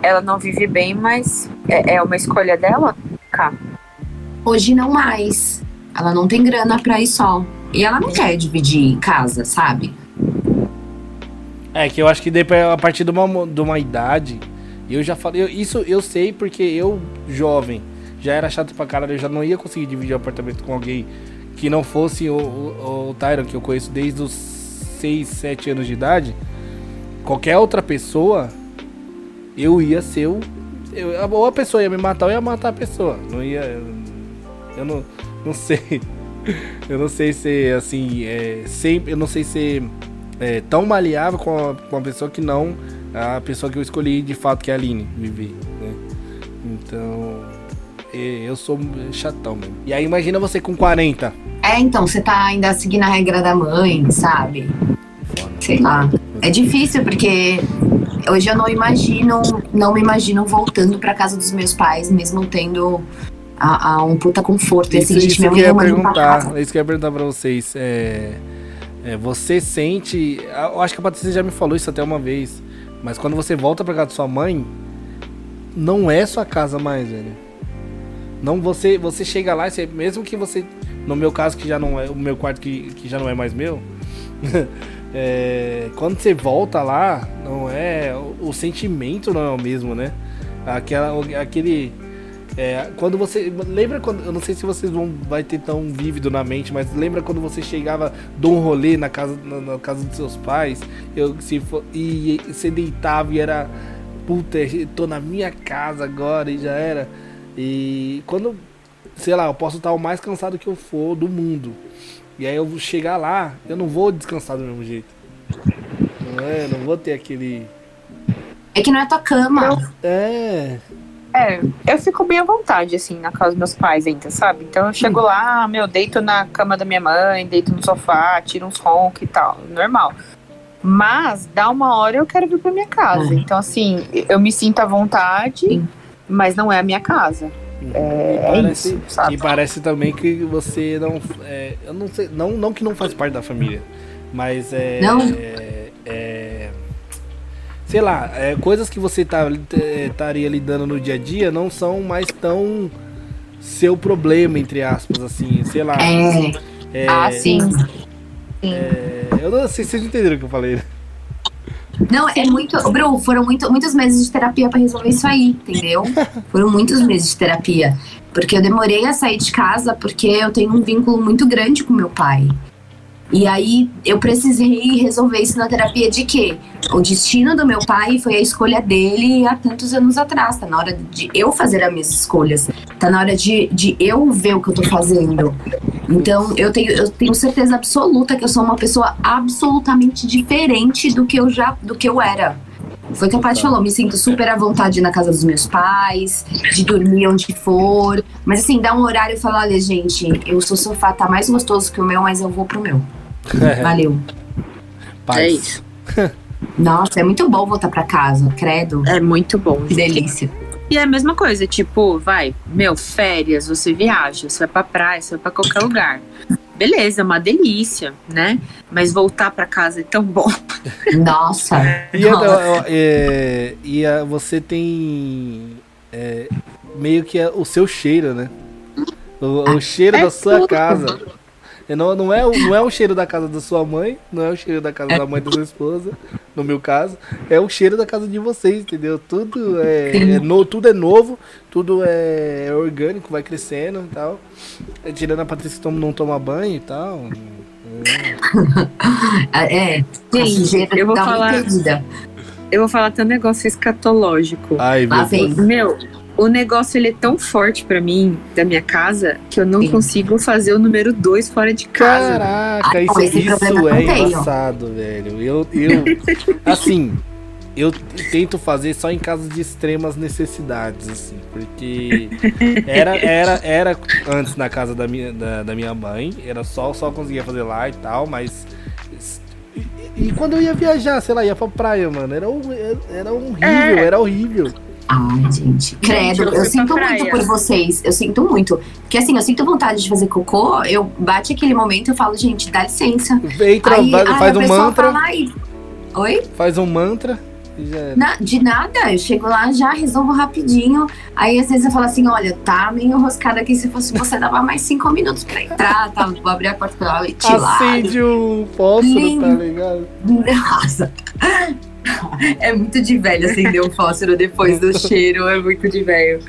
Ela não vive bem, mas é, é uma escolha dela? Cá. Hoje não mais. Ela não tem grana pra ir só. E ela não quer dividir casa, sabe? É que eu acho que depois, a partir de uma, de uma idade, eu já falei, eu- isso eu sei porque eu, jovem, já era chato pra caralho, eu já não ia conseguir dividir o apartamento com alguém que não fosse o, o, o Tyron, que eu conheço desde os 6, 7 anos de idade. Qualquer outra pessoa, eu ia ser o. Eu, ou a pessoa ia me matar ou ia matar a pessoa. Não ia. Eu, eu não, não sei. Eu não sei ser assim. É, sempre, eu não sei ser é, tão maleável com a, com a pessoa que não a pessoa que eu escolhi de fato, que é a Aline, viver. Né? Então. é, Eu sou chatão mesmo. E aí imagina você com 40. É, então, você tá ainda seguindo a regra da mãe, sabe? Sei lá. É difícil porque hoje eu não imagino, não me imagino voltando pra casa dos meus pais, mesmo tendo a, a um puta conforto. E Isso, assim, isso que eu ia perguntar. Isso que eu ia perguntar pra vocês. É, é, você sente. Eu acho que a Patrícia já me falou isso até uma vez. Mas quando você volta pra casa da sua mãe, não é sua casa mais, velho. Não, você, você chega lá, e você, mesmo que você. No meu caso, que já não é. O meu quarto que, que já não é mais meu. é, quando você volta lá, não é. O, o sentimento não é o mesmo, né? Aquela, aquele. É, quando você. Lembra quando. Eu não sei se vocês vão vai ter tão vívido na mente, mas lembra quando você chegava de um rolê na casa, na, na casa dos seus pais? Eu, se for, e, e você deitava e era. Puta, tô na minha casa agora e já era. E quando. Sei lá, eu posso estar o mais cansado que eu for do mundo. E aí eu vou chegar lá, eu não vou descansar do mesmo jeito. Não é? Não vou ter aquele. É que não é tua cama. É. É, eu fico bem à vontade, assim, na casa dos meus pais ainda, sabe? Então eu chego lá, meu, deito na cama da minha mãe, deito no sofá, tiro uns roncos e tal, normal. Mas, dá uma hora eu quero vir pra minha casa. Uhum. Então, assim, eu me sinto à vontade, Sim. mas não é a minha casa. É, é parece, isso, sabe? E parece também que você não. é, eu não sei. Não, não que não faz parte da família. Mas é. Não. é- é- sei lá, é, coisas que você tá, é, estaria lidando no dia a dia não são mais tão seu problema, entre aspas, assim. Sei lá. É. É, ah, sim. É, eu não sei se vocês entenderam o que eu falei. Né? Não, é muito. Bru, foram muito, muitos meses de terapia para resolver isso aí, entendeu? foram muitos meses de terapia. Porque eu demorei a sair de casa porque eu tenho um vínculo muito grande com meu pai. E aí eu precisei resolver isso na terapia de que o destino do meu pai foi a escolha dele há tantos anos atrás. Tá na hora de eu fazer as minhas escolhas. Tá na hora de, de eu ver o que eu tô fazendo. Então eu tenho, eu tenho certeza absoluta que eu sou uma pessoa absolutamente diferente do que eu já do que eu era. Foi o que a Paty falou, me sinto super à vontade na casa dos meus pais, de dormir onde for. Mas assim, dá um horário e falar, olha, gente, o seu sofá tá mais gostoso que o meu, mas eu vou pro meu. Valeu. Paz. É isso. Nossa, é muito bom voltar para casa, credo. É muito bom. Que delícia. E é a mesma coisa, tipo, vai, meu, férias, você viaja, você vai pra praia, você vai pra qualquer lugar. Beleza, é uma delícia, né? Mas voltar para casa é tão bom. Nossa. e, Nossa. É, e a, você tem é, meio que o seu cheiro, né? O, o cheiro é da sua tudo. casa. Não, não, é, não é o cheiro da casa da sua mãe, não é o cheiro da casa da mãe da sua esposa, no meu caso, é o cheiro da casa de vocês, entendeu? Tudo é, é no, tudo é novo, tudo é, é orgânico, vai crescendo e tal. É, tirando a Patrícia que não toma banho e tal. É, é sim, eu vou falar. Eu vou falar até um negócio escatológico. Ai, meu Deus. Meu, o negócio ele é tão forte para mim, da minha casa, que eu não Sim. consigo fazer o número 2 fora de casa. Caraca, ah, isso, isso é engraçado, velho. Eu, eu assim, eu tento fazer só em casos de extremas necessidades, assim, porque era, era, era antes na casa da minha, da, da minha mãe, era só, só conseguia fazer lá e tal, mas. E, e quando eu ia viajar, sei lá, ia pra praia, mano, era, era horrível, é. era horrível. Ai, gente, credo, eu, eu sinto muito por vocês. Eu sinto muito. Porque assim, eu sinto vontade de fazer cocô, eu bate aquele momento e falo, gente, dá licença. Entra, aí, faz um mantra. Fala, Oi? Faz um mantra. Na, de nada, eu chego lá já, resolvo rapidinho. Aí às vezes eu falo assim: olha, tá meio enroscada aqui. Se fosse você, dava mais cinco minutos pra entrar, tá? Vou abrir a porta pra ela e Acende um fósforo, tá ligado? Nossa. é muito de velho acender um fósforo depois do cheiro, é muito de velho.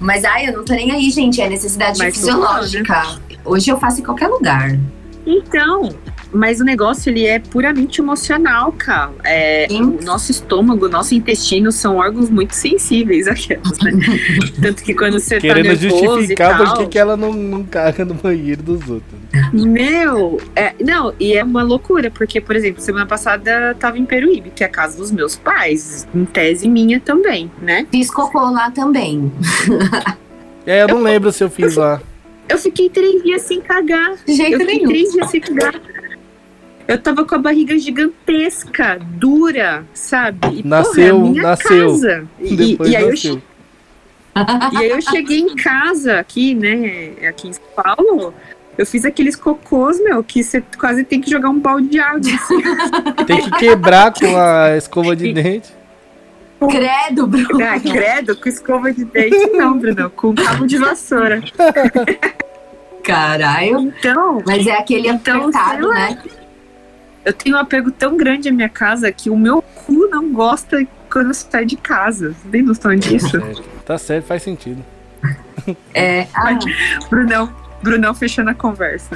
Mas ai, eu não tô nem aí, gente. É necessidade Mas fisiológica. Hoje eu faço em qualquer lugar. Então, mas o negócio ele é puramente emocional, cara. É, o nosso estômago, o nosso intestino são órgãos muito sensíveis aquelas, né? Tanto que quando você tá Querendo tá justificar por que ela não, não caga no banheiro dos outros. Meu, é, não, e é uma loucura, porque, por exemplo, semana passada tava em Peruíbe, que é a casa dos meus pais, em tese minha também, né? Fiz cocô lá também. É, eu não eu, lembro se eu fiz lá. Eu fiquei três dias sem cagar. De jeito eu nenhum. três dias sem cagar. Eu tava com a barriga gigantesca, dura, sabe? E, nasceu, porra, é nasceu. Casa. E, e, aí nasceu. Eu, e aí eu cheguei em casa aqui, né? Aqui em São Paulo. Eu fiz aqueles cocôs, meu, que você quase tem que jogar um balde de água. Assim. Tem que quebrar com a escova de dente. Credo, Bruno. Ah, credo, com escova de dente não, Bruno. Com cabo de vassoura. Caralho. Então. Mas é aquele então, apertado, né? Eu tenho um apego tão grande à minha casa que o meu cu não gosta quando eu saio de casa. Você tem noção disso? Tá certo, tá certo faz sentido. É. Ah. Brunão, Brunão fechando a conversa.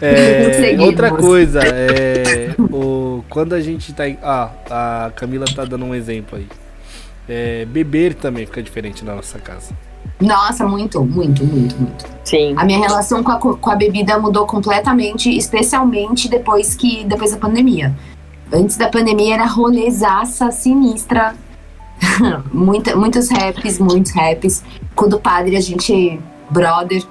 É, é outra coisa, é, o, quando a gente tá. Ah, a Camila tá dando um exemplo aí. É, beber também fica diferente na nossa casa. Nossa, muito, muito, muito, muito. Sim. A minha relação com a, com a bebida mudou completamente, especialmente depois que depois da pandemia. Antes da pandemia era rolezaça sinistra. Muita, muitos raps, muitos raps. Quando o padre, a gente, brother.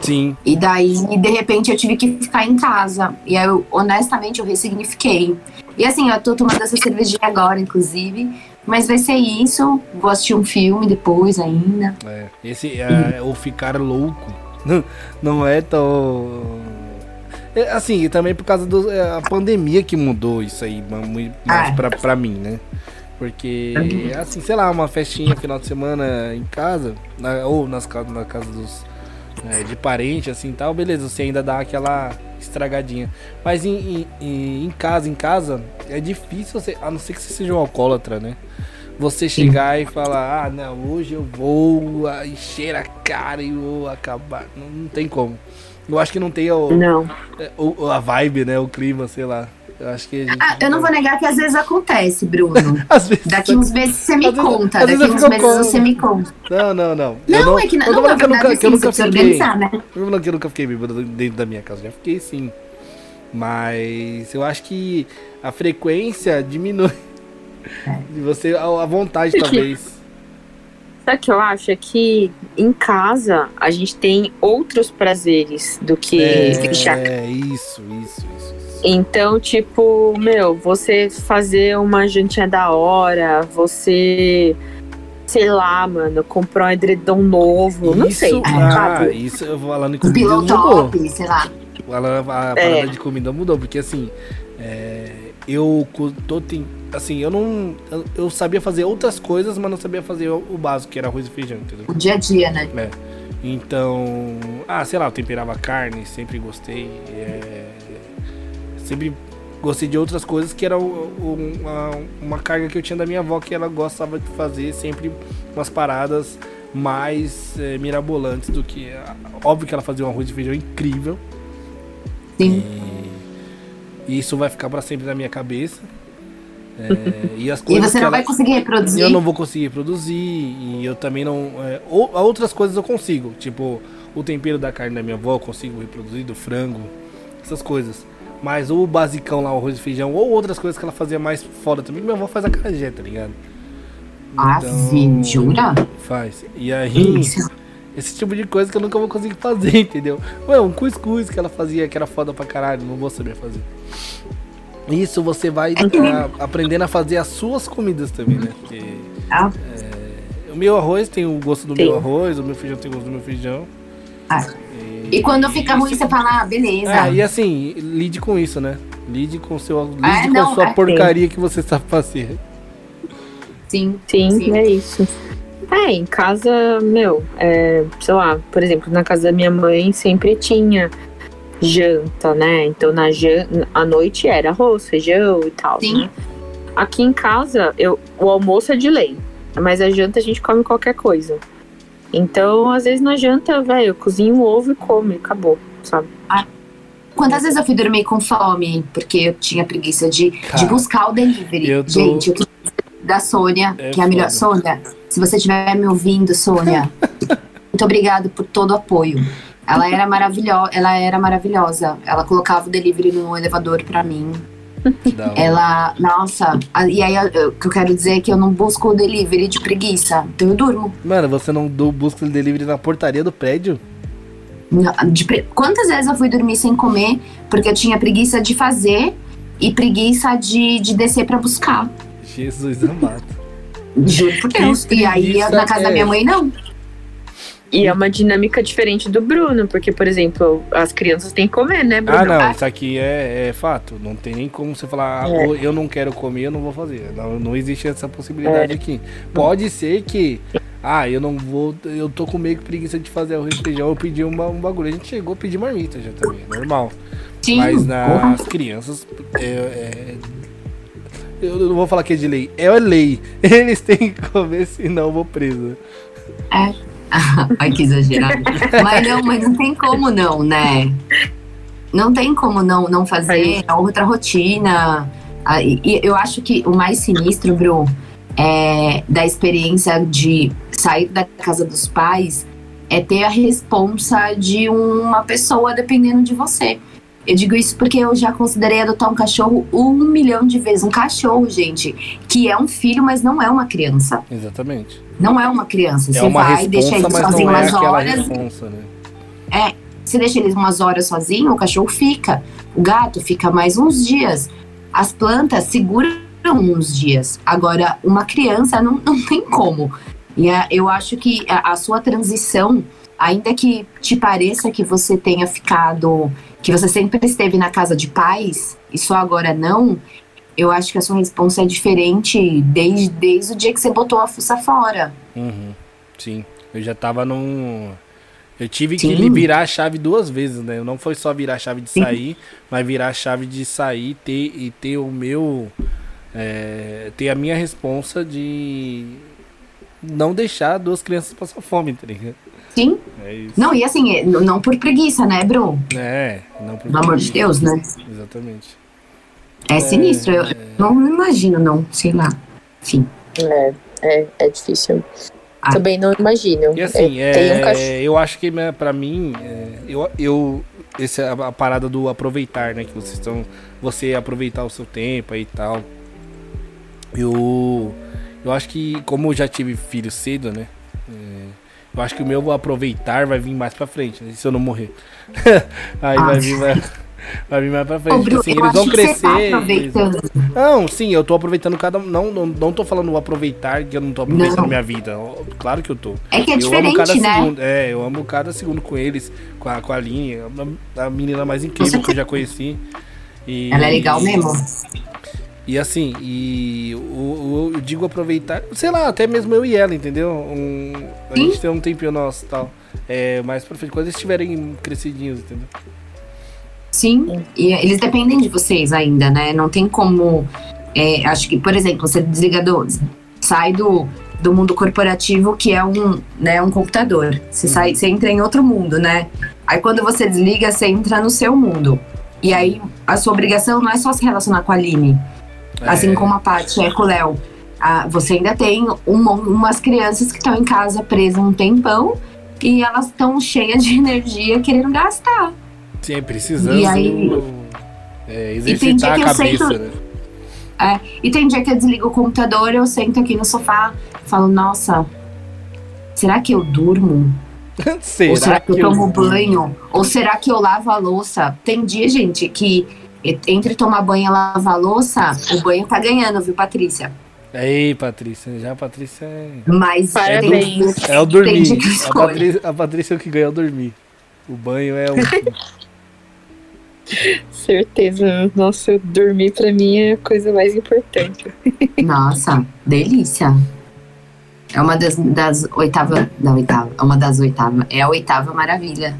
Sim. E daí, de repente, eu tive que ficar em casa. E aí, eu, honestamente, eu ressignifiquei. E assim, eu tô tomando essa cervejinha agora, inclusive. Mas vai ser isso. Vou assistir um filme depois ainda. É, esse é, o ficar louco. Não, não é tão. É, assim, também por causa da é, pandemia que mudou isso aí mais ah. pra, pra mim, né? Porque, assim, sei lá, uma festinha final de semana em casa, na, ou nas, na casa dos, é, de parente, assim tal, beleza, você ainda dá aquela estragadinha. Mas em, em, em, casa, em casa, é difícil você, a não ser que você seja um alcoólatra, né? Você chegar Sim. e falar, ah, não, hoje eu vou encher a cara e vou acabar. Não, não tem como. Eu acho que não tem o, não. É, o, a vibe, né? O clima, sei lá. Eu acho que. Ah, eu não vou negar que às vezes acontece, Bruno. vezes, daqui uns meses você me conta. Vezes, daqui uns meses como. você me conta. Não, não, não. Não, não é que não. Eu tô falando que eu nunca, que eu nunca fiquei. Né? Eu falando que eu nunca fiquei bêbado dentro da minha casa. Já fiquei sim. Mas eu acho que a frequência diminui. É. De você, a vontade, talvez. Sabe o que eu acho? É que em casa a gente tem outros prazeres do que é, É, isso, isso, isso. Então, tipo, meu, você fazer uma jantinha da hora, você, sei lá, mano, comprar um edredom novo, isso, não sei. Ah, sabe? isso eu vou falando em comida mudou. sei lá. A, a parada é. de comida mudou, porque assim, é, eu tô assim, eu não eu sabia fazer outras coisas, mas não sabia fazer o, básico, que era arroz e feijão, entendeu? O dia a dia, né? É. Então, ah, sei lá, eu temperava carne, sempre gostei. É, sempre gostei de outras coisas que era uma, uma carga que eu tinha da minha avó que ela gostava de fazer sempre umas paradas mais é, mirabolantes do que. Óbvio que ela fazia um arroz e feijão incrível. Sim. E, e isso vai ficar para sempre na minha cabeça. É, e, as coisas e você não ela, vai conseguir reproduzir? Eu não vou conseguir reproduzir. E eu também não. É, ou, outras coisas eu consigo. Tipo, o tempero da carne da minha avó eu consigo reproduzir, do frango, essas coisas. Mas o basicão lá, o arroz e feijão, ou outras coisas que ela fazia mais foda também, minha avó faz a carajé, tá ligado? Ah, então, jura? Faz. E aí, Isso. esse tipo de coisa que eu nunca vou conseguir fazer, entendeu? Ué, um cuscuz que ela fazia que era foda pra caralho, não vou saber fazer. Isso você vai é, aprendendo a fazer as suas comidas também, né? Porque, ah. é, o meu arroz tem o gosto do Sim. meu arroz, o meu feijão tem o gosto do meu feijão. Ah. E quando fica ruim, você fala, ah, beleza. É, e assim, lide com isso, né? Lide com seu. Lide ah, com não, a sua é porcaria sim. que você sabe fazer. Sim, sim, sim, é isso. É, em casa, meu, é, sei lá, por exemplo, na casa da minha mãe sempre tinha janta, né? Então na janta, à noite era arroz, feijão e tal, Sim. né? Aqui em casa, eu, o almoço é de lei, mas a janta a gente come qualquer coisa. Então, às vezes na janta, velho, eu cozinho um ovo e come, acabou, sabe? Ah, quantas vezes eu fui dormir com fome, porque eu tinha preguiça de, de buscar o delivery. Eu tô... Gente, eu da Sônia, é que é a melhor. Sônia, se você estiver me ouvindo, Sônia, muito obrigado por todo o apoio. Ela era maravilhosa, ela era maravilhosa. Ela colocava o delivery no elevador para mim. Ela, nossa, e aí o que eu quero dizer é que eu não busco o delivery de preguiça, então eu durmo. Mano, você não busca o delivery na portaria do prédio? De, quantas vezes eu fui dormir sem comer porque eu tinha preguiça de fazer e preguiça de, de descer para buscar? Jesus amado. Juro por Deus. E aí na casa é... da minha mãe não. E é uma dinâmica diferente do Bruno, porque, por exemplo, as crianças têm que comer, né, Bruno? Ah, não, isso aqui é, é fato. Não tem nem como você falar, ah, é. eu não quero comer, eu não vou fazer. Não, não existe essa possibilidade é. aqui. Pode ser que, ah, eu não vou, eu tô com meio que preguiça de fazer arroz e feijão, eu pedi uma, um bagulho. A gente chegou a pedir marmita já também, é normal. Sim. Mas nas crianças, é, é, eu não vou falar que é de lei, é lei. Eles têm que comer, senão eu vou preso. É. Ai, que exagerado. mas não, mas não tem como não, né? Não tem como não, não fazer é outra rotina. Ah, e eu acho que o mais sinistro, Bru, é da experiência de sair da casa dos pais é ter a responsa de uma pessoa dependendo de você. Eu digo isso porque eu já considerei adotar um cachorro um milhão de vezes. Um cachorro, gente, que é um filho, mas não é uma criança. Exatamente. Não é uma criança. É você uma vai, deixa ele sozinho é umas horas. Responsa, né? É, você deixa ele umas horas sozinho, o cachorro fica. O gato fica mais uns dias. As plantas seguram uns dias. Agora, uma criança não, não tem como. E é, eu acho que a, a sua transição, ainda que te pareça que você tenha ficado que você sempre esteve na casa de pais e só agora não, eu acho que a sua resposta é diferente desde, desde o dia que você botou a fuça fora. Uhum. Sim, eu já tava num. Eu tive Sim. que virar a chave duas vezes, né? Não foi só virar a chave de sair, Sim. mas virar a chave de sair ter, e ter o meu. É, ter a minha responsa de não deixar duas crianças passar fome, tá ligado? Sim. É não, e assim, é, não por preguiça, né, Bruno? É, não por Pelo amor de Deus, né? Exatamente. É, é sinistro, eu é... não imagino, não, sei lá. Enfim. É, é, é difícil. Ah. Também não imagino. E assim, é, um eu acho que né, para mim, é, eu, eu esse, a, a, parada do aproveitar, né? Que vocês estão. Você aproveitar o seu tempo aí e tal. Eu. Eu acho que, como eu já tive filho cedo, né? É, eu acho que o meu aproveitar vai vir mais pra frente, né, se eu não morrer. aí ah. vai vir mais. Vai vir mais pra frente. Ô, Bruno, assim, eles vão crescer. Tá eles... Não, sim, eu tô aproveitando cada. Não, não, não tô falando aproveitar que eu não tô aproveitando não. minha vida. Claro que eu tô. É que é eu diferente, amo cada né? Segundo, é, eu amo cada segundo com eles, com a, com a Aline, a menina mais incrível que eu já conheci. E, Ela é legal mesmo. E assim, e o, eu digo aproveitar, sei lá, até mesmo eu e ela, entendeu? Um, a gente tem um tempinho nosso e tal. É, mais pra frente, quando eles estiverem crescidinhos, entendeu? Sim, e eles dependem de vocês ainda, né? Não tem como. É, acho que, por exemplo, você desliga do. sai do, do mundo corporativo, que é um, né, um computador. Você, uhum. sai, você entra em outro mundo, né? Aí quando você desliga, você entra no seu mundo. E aí a sua obrigação não é só se relacionar com a Aline. É. Assim como a Paty é com o Léo. você ainda tem um, umas crianças que estão em casa presas um tempão e elas estão cheias de energia querendo gastar. Sim, precisando e aí, é, exercitar a cabeça, sento, né? É, e tem dia que eu desligo o computador, eu sento aqui no sofá falo, nossa, será que eu durmo? será Ou será que, que eu tomo eu... banho? Ou será que eu lavo a louça? Tem dia, gente, que entre tomar banho e lavar a louça, o banho tá ganhando, viu, Patrícia? Aí, Patrícia, já a Patrícia é. Mas é, do, é o dormir. A Patrícia, a Patrícia é o que ganha é o dormir. O banho é o. Certeza. Nossa, dormir pra mim é a coisa mais importante. Nossa, delícia. É uma das, das oitava. Da oitava. É uma das oitavas. É a oitava maravilha.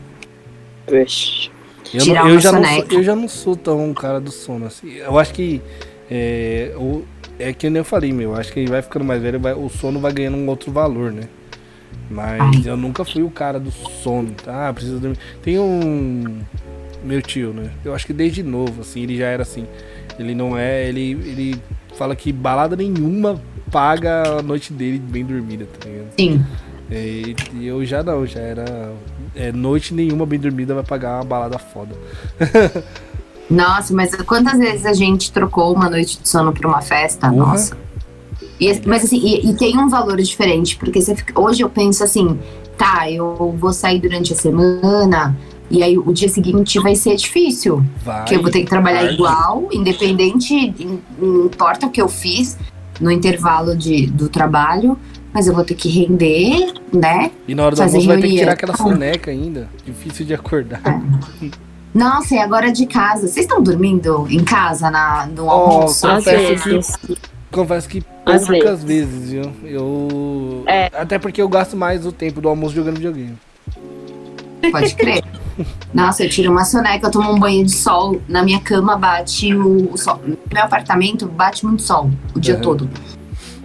Vixe. Eu, não, eu, já não sou, eu já não sou tão um cara do sono assim. Eu acho que. É, o, é que nem eu falei, meu. Acho que ele vai ficando mais velho, vai, o sono vai ganhando um outro valor, né? Mas Ai. eu nunca fui o cara do sono. Tá? Ah, preciso dormir. Tem um meu tio, né? Eu acho que desde novo, assim, ele já era assim. Ele não é. Ele, ele fala que balada nenhuma paga a noite dele bem dormida, tá ligado? Sim. É, e eu já não, já era. É, noite nenhuma bem dormida vai pagar uma balada foda. Nossa, mas quantas vezes a gente trocou uma noite de sono pra uma festa? Uhum. Nossa. E, mas assim, e, e, tem um valor diferente, porque fica, hoje eu penso assim, tá, eu vou sair durante a semana, e aí o dia seguinte vai ser difícil. Vai, porque eu vou ter que trabalhar vai. igual, independente, não importa o que eu fiz no intervalo de, do trabalho, mas eu vou ter que render, né? E na hora do almoço vai ter que tirar aquela soneca ainda. Difícil de acordar. É. Nossa, e agora de casa? Vocês estão dormindo em casa na, no oh, almoço? Confesso que, confesso que poucas vezes. vezes, viu? Eu. É. Até porque eu gasto mais o tempo do almoço jogando videogame. Pode crer. Nossa, eu tiro uma soneca, eu tomo um banho de sol. Na minha cama bate o, sol. No meu apartamento bate muito sol o dia uhum. todo.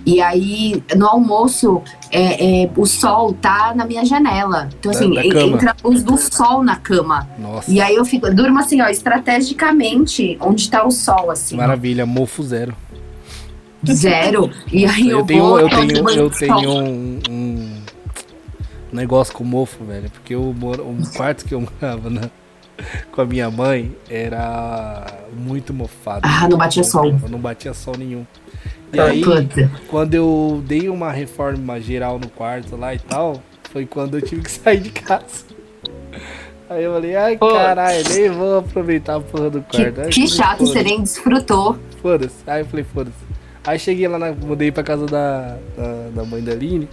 E aí, no almoço, é, é, o sol tá na minha janela. Então, assim, entra a luz do sol na cama. Nossa. E aí eu fico, eu durmo assim, ó, estrategicamente, onde tá o sol, assim. Maravilha, mofo zero. Zero. E aí eu, eu tenho, vou, eu tenho, eu tenho um, um negócio com mofo, velho. Porque o, o quarto que eu morava na, com a minha mãe era muito mofado. Ah, não batia sol. Não batia sol nenhum. E aí, Puta. quando eu dei uma reforma geral no quarto lá e tal, foi quando eu tive que sair de casa. Aí eu falei, ai caralho, nem vou aproveitar a porra do quarto. Que, que chato, você nem desfrutou. Foda-se. Aí eu falei, foda-se. Aí cheguei lá, na, mudei pra casa da, da, da mãe da Aline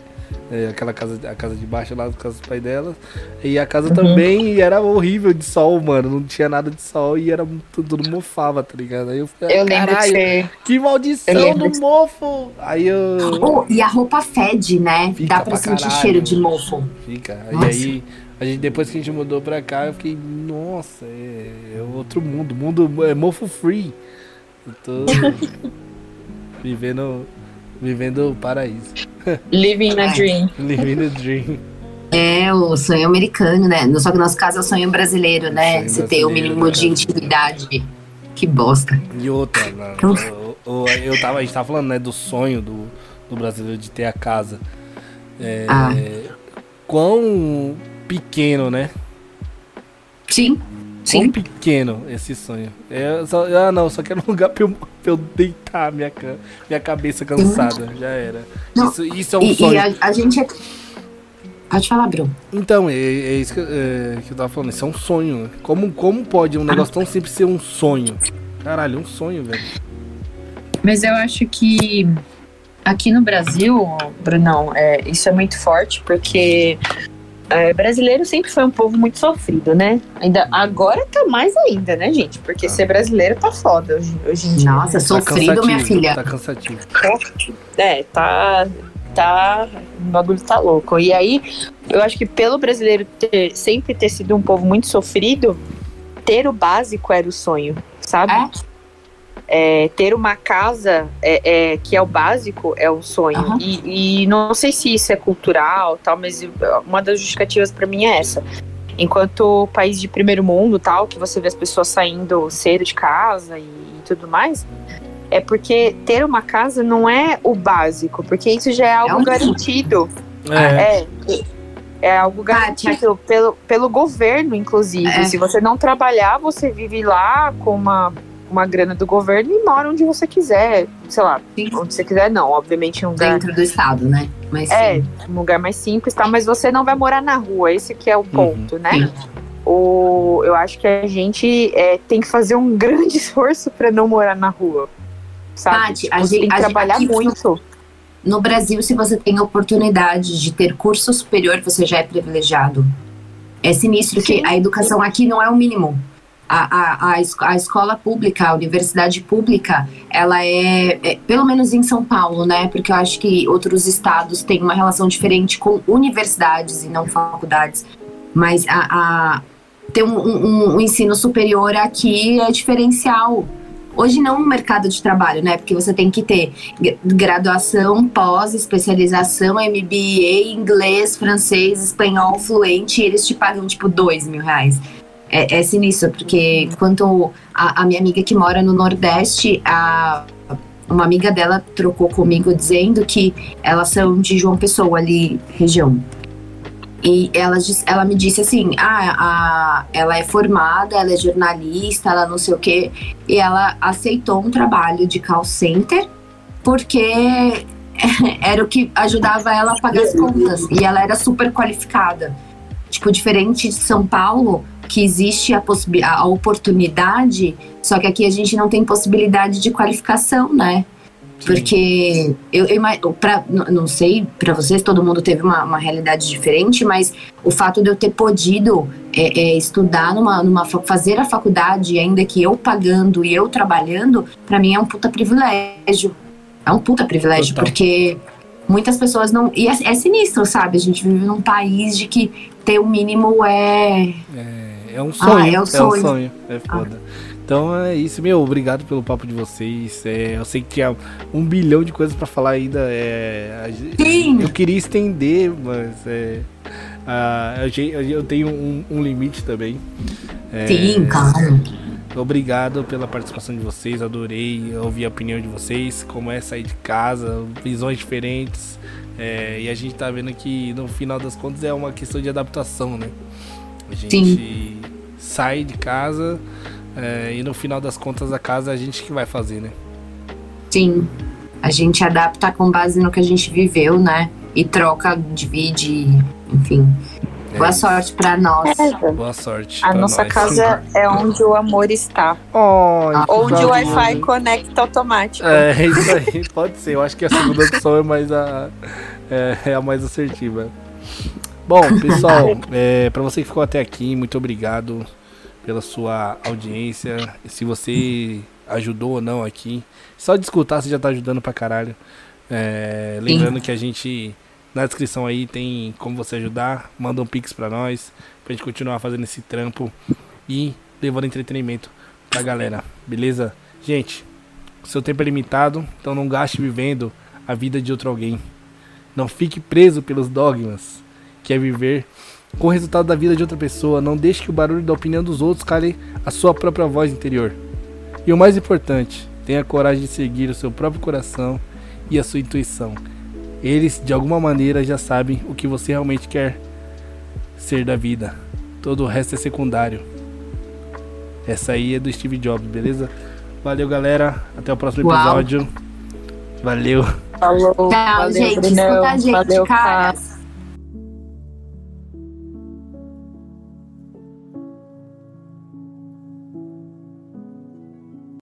é, aquela casa, a casa de baixo lá, casa dos pais dela. E a casa uhum. também era horrível de sol, mano. Não tinha nada de sol e era tudo, tudo mofava, tá ligado? Aí eu falei, eu caralho, que, que maldição do que... mofo! Aí eu. Oh, e a roupa fede, né? Fica Dá pra, pra sentir caralho, cheiro de mofo. Fica. Nossa. E aí A gente, depois que a gente mudou pra cá, eu fiquei, nossa, é, é outro mundo. Mundo é mofo free. Eu tô vivendo, vivendo o paraíso. Living a dream. Living a dream. É, o sonho americano, né? Só que no nosso caso é o sonho brasileiro, né? Você ter o mínimo né? de intimidade. Que bosta. E outra, né? eu, eu, eu tava, a gente tava falando, né, do sonho do, do brasileiro de ter a casa. É, ah. Quão pequeno, né? Sim. Sim. Quão pequeno esse sonho. Eu só, ah, não, só quero um lugar pra eu, pra eu deitar minha, minha cabeça cansada. Já era. Não, isso, isso é um e, sonho. E a, a gente é Pode falar, Bruno. Então, é, é isso que, é, que, eu tava falando. Isso é um sonho. Como, como pode um negócio tão simples ser um sonho? Caralho, um sonho, velho. Mas eu acho que aqui no Brasil, Brunão, é, isso é muito forte, porque é, brasileiro sempre foi um povo muito sofrido, né? Ainda, agora tá mais ainda, né, gente? Porque ah. ser brasileiro tá foda hoje, hoje em dia. Nossa, sofrido, minha filha. Tá cansativo. É, tá tá. O bagulho tá louco. E aí, eu acho que pelo brasileiro ter, sempre ter sido um povo muito sofrido, ter o básico era o sonho, sabe? É? É, ter uma casa é, é, que é o básico é um sonho. Uhum. E, e, não sei se isso é cultural, tal, mas uma das justificativas para mim é essa. Enquanto país de primeiro mundo, tal, que você vê as pessoas saindo cedo de casa e, e tudo mais, é porque ter uma casa não é o básico, porque isso já é algo é um garantido. É. é. é algo garantido pelo, pelo governo, inclusive. É. Se você não trabalhar, você vive lá com uma, uma grana do governo e mora onde você quiser. Sei lá, sim. onde você quiser, não. Obviamente, um lugar. Dentro do estado, né? Mas, é, sim. um lugar mais simples, tá? Mas você não vai morar na rua, esse que é o uhum. ponto, uhum. né? Sim. O, eu acho que a gente é, tem que fazer um grande esforço para não morar na rua sabe? Tati, tipo, a gente tem que trabalhar gente, muito. No Brasil, se você tem a oportunidade de ter curso superior, você já é privilegiado. É sinistro Sim. que a educação aqui não é o mínimo. A, a, a, escola pública, a universidade pública, ela é, é, pelo menos em São Paulo, né? Porque eu acho que outros estados têm uma relação diferente com universidades e não faculdades. Mas a, a ter um, um, um ensino superior aqui é diferencial. Hoje não no mercado de trabalho, né? Porque você tem que ter graduação, pós, especialização, MBA, inglês, francês, espanhol fluente, e eles te pagam tipo dois mil reais. É, é sinistro, porque quanto a, a minha amiga que mora no Nordeste, a uma amiga dela trocou comigo dizendo que elas são de João Pessoa ali, região. E ela, ela me disse assim: ah, a, ela é formada, ela é jornalista, ela não sei o quê. E ela aceitou um trabalho de call center porque era o que ajudava ela a pagar as contas. E ela era super qualificada. Tipo, diferente de São Paulo, que existe a, a oportunidade, só que aqui a gente não tem possibilidade de qualificação, né? Porque eu, eu pra, não sei, para vocês todo mundo teve uma, uma, realidade diferente, mas o fato de eu ter podido é, é, estudar numa, numa fazer a faculdade, ainda que eu pagando e eu trabalhando, para mim é um puta privilégio. É um puta privilégio, Total. porque muitas pessoas não. E é, é, sinistro, sabe? A gente vive num país de que ter o mínimo é. É, é um sonho. Ah, é, um sonho. é um sonho. É foda. Ah. Então é isso, meu. Obrigado pelo papo de vocês. É, eu sei que tinha um bilhão de coisas para falar ainda. É, Sim. Eu queria estender, mas é, eu, eu tenho um, um limite também. É, Sim, claro. Obrigado pela participação de vocês, adorei ouvir a opinião de vocês, como é sair de casa, visões diferentes. É, e a gente tá vendo que no final das contas é uma questão de adaptação, né? A gente Sim. sai de casa, é, e no final das contas a casa é a gente que vai fazer, né? Sim. A gente adapta com base no que a gente viveu, né? E troca, divide, enfim. É Boa isso. sorte para nós. É. Boa sorte. A nossa nós. casa é onde o amor está. Oh, onde o Wi-Fi conecta automático. É, é, isso aí. Pode ser. Eu acho que a segunda opção é mais a, é, é a mais assertiva. Bom, pessoal, é, para você que ficou até aqui, muito obrigado pela sua audiência. Se você ajudou ou não aqui. Só de escutar você já tá ajudando pra caralho. É, lembrando que a gente Na descrição aí tem como você ajudar. Manda um pix pra nós. Pra gente continuar fazendo esse trampo. E levando entretenimento pra galera. Beleza? Gente, seu tempo é limitado. Então não gaste vivendo a vida de outro alguém. Não fique preso pelos dogmas. Que é viver com o resultado da vida de outra pessoa. Não deixe que o barulho da opinião dos outros cale a sua própria voz interior. E o mais importante, tenha coragem de seguir o seu próprio coração e a sua intuição. Eles, de alguma maneira, já sabem o que você realmente quer ser da vida. Todo o resto é secundário. Essa aí é do Steve Jobs, beleza? Valeu, galera. Até o próximo episódio. Uau. Valeu. Falou. Tchau, valeu, gente. Escuta a gente, Valeu, cara.